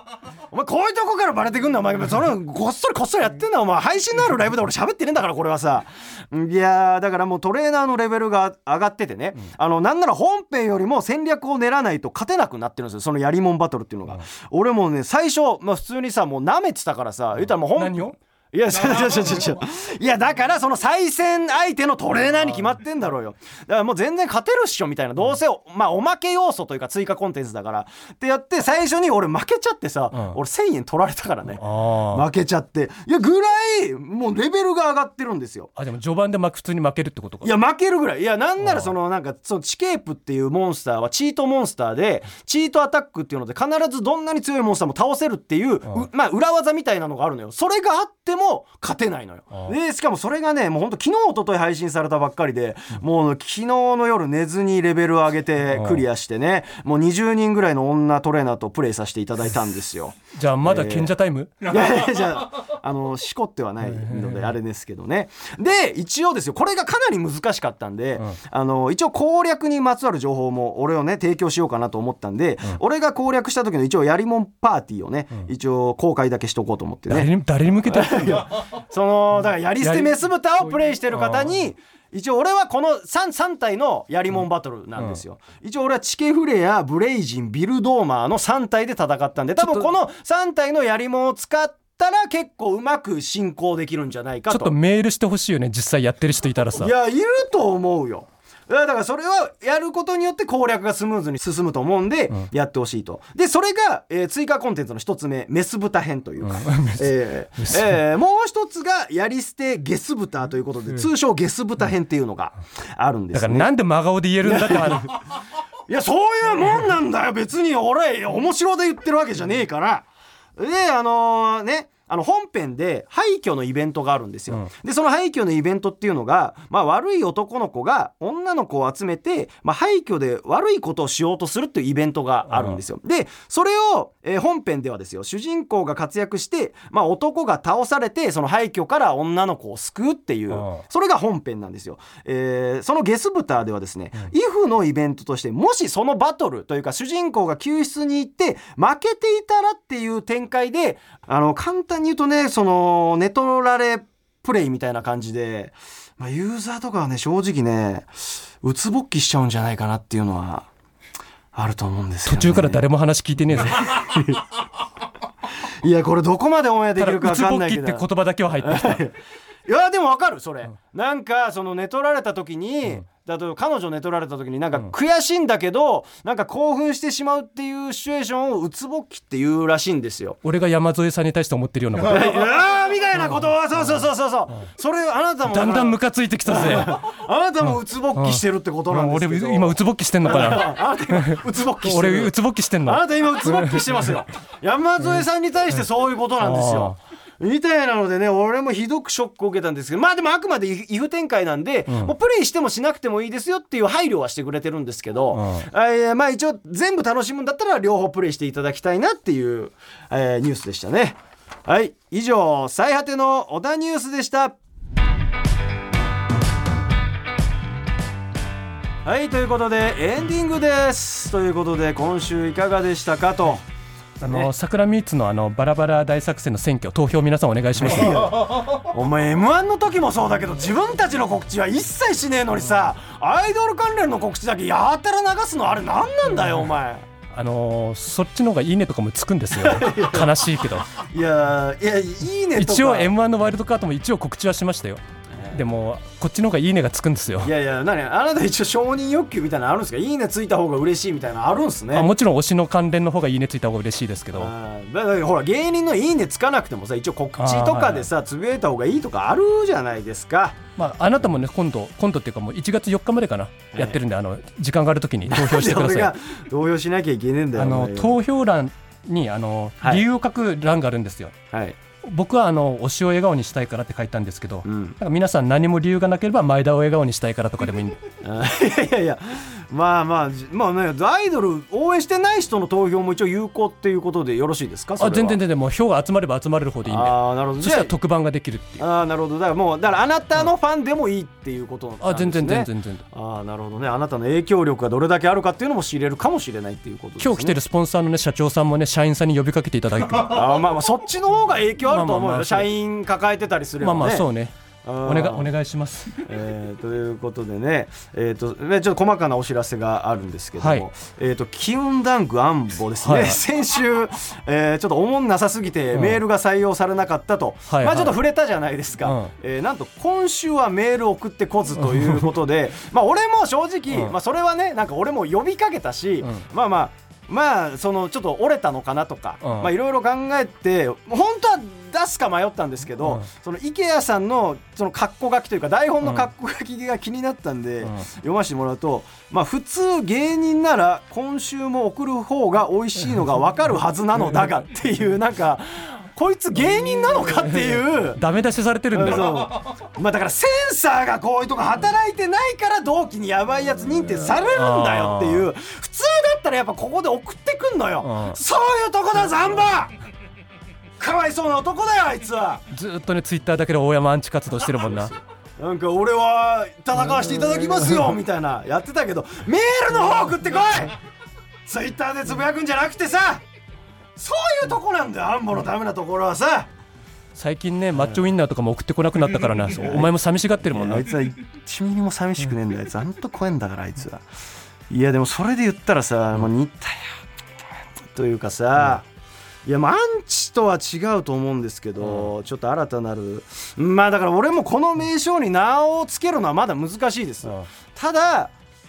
お前こういうとこからバレてくんだお前。それこっそりこっそりやってんだお前。配信のあるライブで俺喋ってねえんだからこれはさ。いやーだからもうトレーナーのレベルが上がっててね、あのなんなら本編よりも戦略を練らないと勝てなくなってるんですよ。そのやりもんバトルっていうのが、俺もうね最初、まあ、普通にさもう舐めてたからさ言ったらもう本何を？いや、ちょちょちょちょちょ。いや、だから、その再戦相手のトレーナーに決まってんだろうよ。だからもう全然勝てるっしょ、みたいな。どうせ、まあ、おまけ要素というか追加コンテンツだから。ってやって、最初に俺負けちゃってさ、ん俺1000円取られたからね。あ負けちゃって。いや、ぐらい、もうレベルが上がってるんですよ。あでも序盤でま普通に負けるってことかいや負けるぐらいいやなんならそのなんかそのチケープっていうモンスターはチートモンスターでチートアタックっていうので必ずどんなに強いモンスターも倒せるっていう、うまあ裏技みたいなのがあるのよそれがあっても勝てないのよ。でしかもそれがねもうほんと昨日一昨日配信されたばっかりでもう昨日の夜寝ずにレベルを上げてクリアしてねもう20人ぐらいの女トレーナーとプレイさせていただいたんですよ。じゃあまだ賢者タイム、いやいやじゃああのしこってはないのであれですけどね。で一応ですよこれがかなり難しかったんで、あの一応攻略にまつわる情報も俺をね提供しようかなと思ったんで、俺が攻略した時の一応やりもんパーティーをね、一応公開だけしとこうと思ってね。誰に誰に向けてやってんのそのだからやり捨てメス豚をプレイしてる方に一応俺はこの 3, 3体のやりもんバトルなんですよ、一応俺はチケフレアブレイジンビルドーマーの3体で戦ったんで多分この3体のやりもんを使ったら結構うまく進行できるんじゃないかと。ちょっとメールしてほしいよね実際やってる人いたらさ。いやいると思うよだからそれはやることによって攻略がスムーズに進むと思うんで、やってほしいと。でそれが、えー追加コンテンツの一つ目メス豚編というか、えーえーもう一つがやり捨てゲス豚ということで、通称ゲス豚編っていうのがあるんですね。だからなんで真顔で言えるんだって話 いやそういうもんなんだよ。別に俺面白で言ってるわけじゃねえから。であのねあの本編で廃墟のイベントがあるんですよ、でその廃墟のイベントっていうのが、まあ、悪い男の子が女の子を集めて、まあ、廃墟で悪いことをしようとするっていうイベントがあるんですよ、でそれを、えー本編ではですよ主人公が活躍して、まあ、男が倒されてその廃墟から女の子を救うっていう、うん。それが本編なんですよ、えーそのゲスブターではですね、イフのイベントとしてもしそのバトルというか主人公が救出に行って負けていたらっていう展開であの簡単に言うとねそのネトラレプレイみたいな感じで、まあ、ユーザーとかはね正直ねうつぼっきしちゃうんじゃないかなっていうのはあると思うんですよ、ね、途中から誰も話聞いてねえぞ。いやこれどこまでオンエアできるか分うつぼっきかんないけど。って言葉だけは入ってきた。いやでもわかるそれ、なんかその寝取られた時に、だと彼女寝取られた時になんか悔しいんだけど、なんか興奮してしまうっていうシチュエーションをうつぼっきっていうらしいんですよ。俺が山添さんに対して思ってるようなこと。いやーみたいなことはそうそうそうそうそう、それあなたもだんだんムむカついてきたぜ。あなたもうつぼっきしてるってことなんです俺けど、今うつぼっきしてんのかな。あなた今うつぼっきしてる俺うつぼっきしてんの。あなた今うつぼっきしてますよ。山添さんに対してそういうことなんですよ、みたいなのでね俺もひどくショックを受けたんですけどまあでもあくまでイフ展開なんで、もうプレイしてもしなくてもいいですよっていう配慮はしてくれてるんですけど、えーまあ一応全部楽しむんだったら両方プレイしていただきたいなっていう、えーニュースでしたね。はい。以上最果ての小田ニュースでした。はい。ということでエンディングです。ということで今週いかがでしたかとあの桜ミーツのあのバラバラ大作戦の選挙投票皆さんお願いします。お前 m 1の時もそうだけど自分たちの告知は一切しねえのにさアイドル関連の告知だけやたら流すのあれ何なんだよお前。あのそっちの方がいいねとかもつくんですよ。悲しいけど。いやいやいいねとか。一応 m 1のワイルドカードも一応告知はしましたよでもこっちの方がいいねがつくんですよ。いやいや何あなた一応承認欲求みたいなのあるんですか？いいねついた方が嬉しいみたいなのあるんすね。あもちろん推しの関連の方がいいねついた方が嬉しいですけど。だからほら芸人のいいねつかなくてもさ一応告知とかでさつぶやいた方がいいとかあるじゃないですか。まあ、あなたもね今度今度っていうかもう1月4日までかな、やってるんであの時間があるときに投票してくだ俺さがい投票しなきゃいけねえんだよあの投票欄にあの、はい。理由を書く欄があるんですよ。はい僕はあの推しを笑顔にしたいからって書いたんですけど、ん。なんか皆さん何も理由がなければ前田を笑顔にしたいからとかでもいい いやいやいやまあまあじまあねアイドル応援してない人の投票も一応有効っていうことでよろしいですか？あは。全然全然もう票が集まれば集まれる方でいいんで。ああなるほど。そしたら特番ができるっていう。あなるほどだからもうだからあなたのファンでもいいっていうことなんですね。あ全然全然全然。ああなるほどね。あなたの影響力がどれだけあるかっていうのも知れるかもしれないっていうことね、今日来てるスポンサーのね社長さんもね社員さんに呼びかけていただいて。まあーまあまあそっちの方が影響あると思うよ、まあまあまあ社員抱えてたりすればあねまあそうねお願いお願いします。えーということでね、えーとね、ちょっと細かなお知らせがあるんですけども、はい。えー、と機運ダンクアンボですね、はい。はい先週、えーちょっとおもんなさすぎてうん。メールが採用されなかったと、はいはいまあ、ちょっと触れたじゃないですか、うん。えーなんと今週はメール送ってこずということでまあ俺も正直、うん。まあ、それはねなんか俺も呼びかけたし、うん。まあまあまあそのちょっと折れたのかなとか、うん。まあいろいろ考えて本当は出すか迷ったんですけど、うん。その IKEA さんのその括弧書きというか台本の括弧書きが気になったんで、うん。読ませてもらうと、まあ、普通芸人なら今週も送る方が美味しいのが分かるはずなのだがっていうなんかこいつ芸人なのかっていう。ダメ出しされてるんだ。よまあだからセンサーがこういうとこ働いてないから同期にやばいやつ認定されるんだよっていう。普通だったらやっぱここで送ってくんのよ。うん。そういうとこだザンバ。かわいそうな男だよあいつは。ずーっとねツイッターだけで大山アンチ活動してるもんな。なんか俺は戦わせていただきますよみたいな。やってたけどメールの方送ってこい。ツイッターでつぶやくんじゃなくてさそういうとこなんだよ。アンボのダメなところはさ。最近ねマッチョウインナーとかも送ってこなくなったからな。お前も寂しがってるもんな。あいつは1ミリも寂しくねえんだよ。あいつあんと怖えんだからあいつは。いやでもそれで言ったらさもう似たよというかさ、いやまあアンチとは違うと思うんですけど、ちょっと新たなる。まあだから俺もこの名称に名をつけるのはまだ難しいです、うん。ただ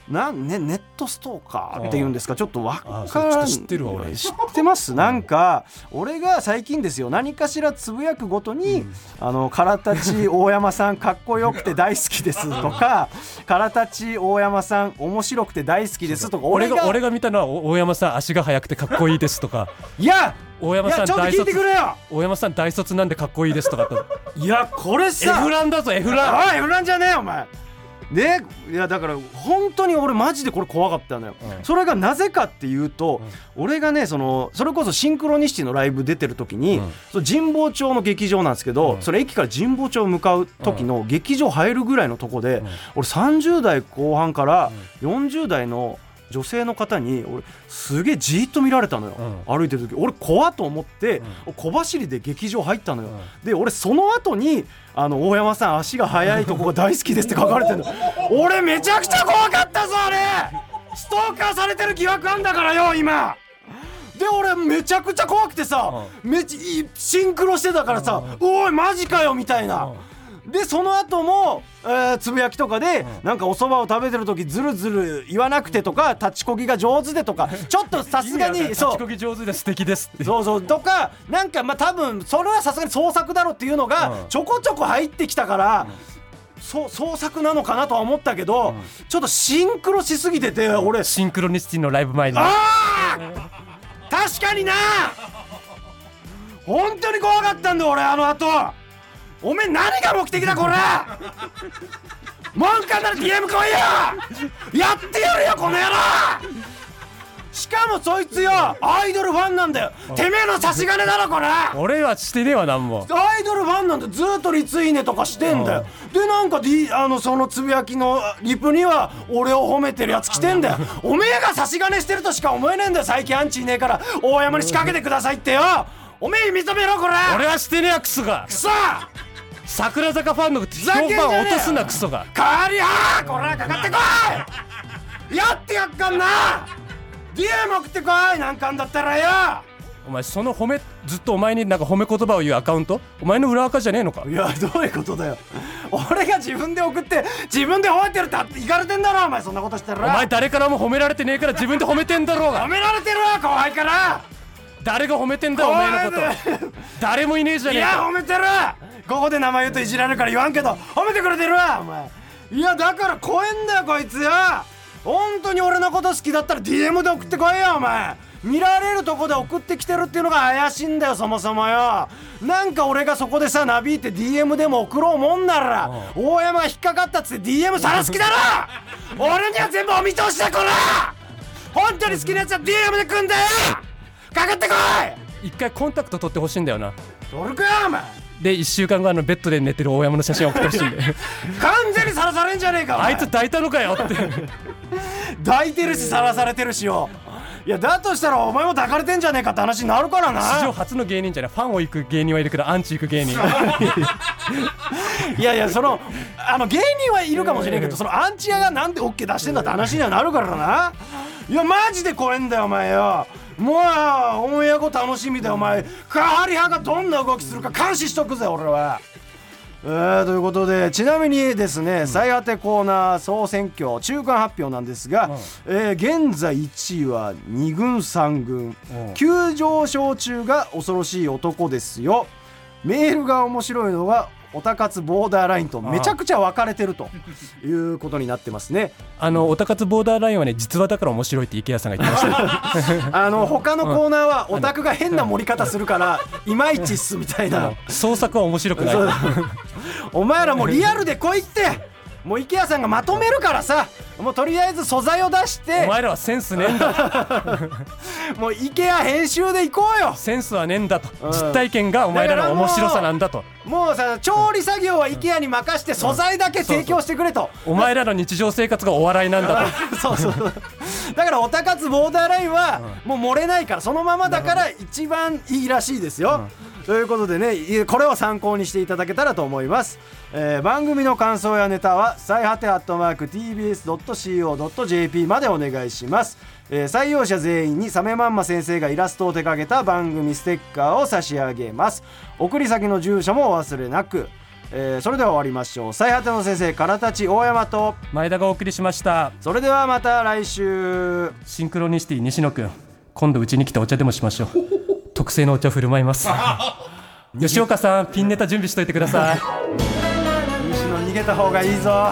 なん、ね、ネットストーカーっていうんですか？ちょっとわあからん。知ってるわ俺。知ってます？なんか俺が最近ですよ。何かしらつぶやくごとに「あの空立ち大山さんかっこよくて大好きです」とか「空立ち大山さん面白くて大好きです」とか俺俺がが俺が見たのはお大山さん足が速くてかっこいいですとか。いや大山さん大卒大山さん大卒なんでかっこいいですとかといやこれさ。F ランだぞ F ラン。おいフランじゃねえよお前ねいやだから本当に俺マジでこれ怖かったのよ、うん。それがなぜかっていうと、俺がねそのそれこそシンクロニシティのライブ出てる時に、うん。その神保町の劇場なんですけど、うん。それ駅から神保町向かう時の劇場入るぐらいのとこで、俺30代後半から40代の女性の方に俺すげえじーっと見られたのよ、歩いてる時。俺怖っと思って、小走りで劇場入ったのよ、で俺その後にあの大山さん足が速いとこが大好きですって書かれてるの。俺めちゃくちゃ怖かったぞあれ。ストーカーされてる疑惑あんだからよ今。で俺めちゃくちゃ怖くてさ、めっちシンクロしてたからさ、おいマジかよみたいな、でその後も、えーつぶやきとかで、なんかお蕎麦を食べてる時ずるずる言わなくてとか立ちこぎが上手でとか ちょっとさすがにそう。立ちこぎ上手で素敵ですそうそう。とかなんかまあ多分それはさすがに創作だろっていうのがうん。ちょこちょこ入ってきたから、そう創作なのかなとは思ったけど、ちょっとシンクロしすぎてて俺。シンクロニシティのライブ前に。あー！確かにな！本当に怖かったんだ俺あの後おめえ何が目的だこれ！文句あんなら DM 来いよ！やってやるよこの野郎！しかもそいつよアイドルファンなんだよ。てめえの差し金だろこれ！俺はしてねえわなんも。アイドルファンなんだずーっとリツイーネとかしてんだよ。でなんか、あのそのつぶやきのリプには俺を褒めてるやつ来てんだよ。おめえが差し金してるとしか思えねえんだよ。最近アンチいねえから大山に仕掛けてくださいってよ。おめえ認めろこれ！俺はしてねえわクソが。くそ桜坂ファンの評判落とすなクソが代わりはこらかかってこい。やってやっかんな。DM 送ってこいなんかあんだったらよ。お前その褒めずっとお前になんか褒め言葉を言うアカウント？お前の裏垢じゃねえのか？いやどういうことだよ。俺が自分で送って自分で褒めてるって言かれてんだろお前。そんなことしてるお前誰からも褒められてねえから自分で褒めてんだろう褒がめられてるわ後輩から誰が褒めてんだよお前のこと。誰もいねえじゃいねえか。や褒めてる。ここで名前言うといじられるから言わんけど。褒めてくれてるわお前。いやだから怖えんだよこいつ。よ本当に俺のこと好きだったら DM で送ってこいよお前。見られるとこで送ってきてるっていうのが怪しいんだよそもそもよ。なんか俺がそこでさなびいて DM でも送ろうもんなら大山が引っかかったっつって DM さらす気だろ。俺には全部お見通しだこら。本当に好きなやつは DM で来んだよかかってこい！一回コンタクト取ってほしいんだよな。取るかよお前！で1週間後あのベッドで寝てる大山の写真を送ってほしいんで完全にさらされんじゃねえかあいつ抱いたのかよって。抱いてるしさらされてるしよ。いやだとしたらお前も抱かれてんじゃねえかって話になるから史上な初の芸人じゃない。ファンを行く芸人はいるけどアンチ行く芸人。いやいやそのあの芸人はいるかもしれんけどそのアンチ屋がなんで OK 出してんだって話にはなるからな。いやマジで怖えんだよお前よもうオンエア後楽しみだよお前。カハリ派がどんな動きするか監視しとくぜ俺は。えーということでちなみにですね、最果てコーナー総選挙中間発表なんですが、えー現在1位は2軍3軍、急上昇中が恐ろしい男ですよ。メールが面白いのがオタ活ボーダーラインとめちゃくちゃ分かれてるということになってますね。あのオタ活ボーダーラインはね実話だから面白いって池谷さんが言ってました あの他のコーナーはオタクが変な盛り方するからいまいちっすみたいな。創作は面白くない。お前らもうリアルで来いって。もう池谷さんがまとめるからさ。もうとりあえず素材を出して。お前らはセンスねえんだ。もう池谷編集で行こうよ。センスはねえんだと。うん。実体験がお前らの面白さなんだともうさ調理作業は池谷に任して素材だけ提供してくれと。お前らの日常生活がお笑いなんだと。そうそうだからオタ活ボーダーラインはもう漏れないからそのままだから一番いいらしいですよ、ということでねいこれを参考にしていただけたらと思います、えー番組の感想やネタは最果てアットマーク TBS.CO.JP までお願いします、えー採用者全員にサメマンマ先生がイラストを手掛けた番組ステッカーを差し上げます。送り先の住所もお忘れなく、えーそれでは終わりましょう。最果ての先生からたち大山と前田がお送りしました。それではまた来週。シンクロニシティ西野くん。今度うちに来てお茶でもしましょう。特製のお茶振る舞います。吉岡さんピンネタ準備しといてください。西野逃げた方がいいぞ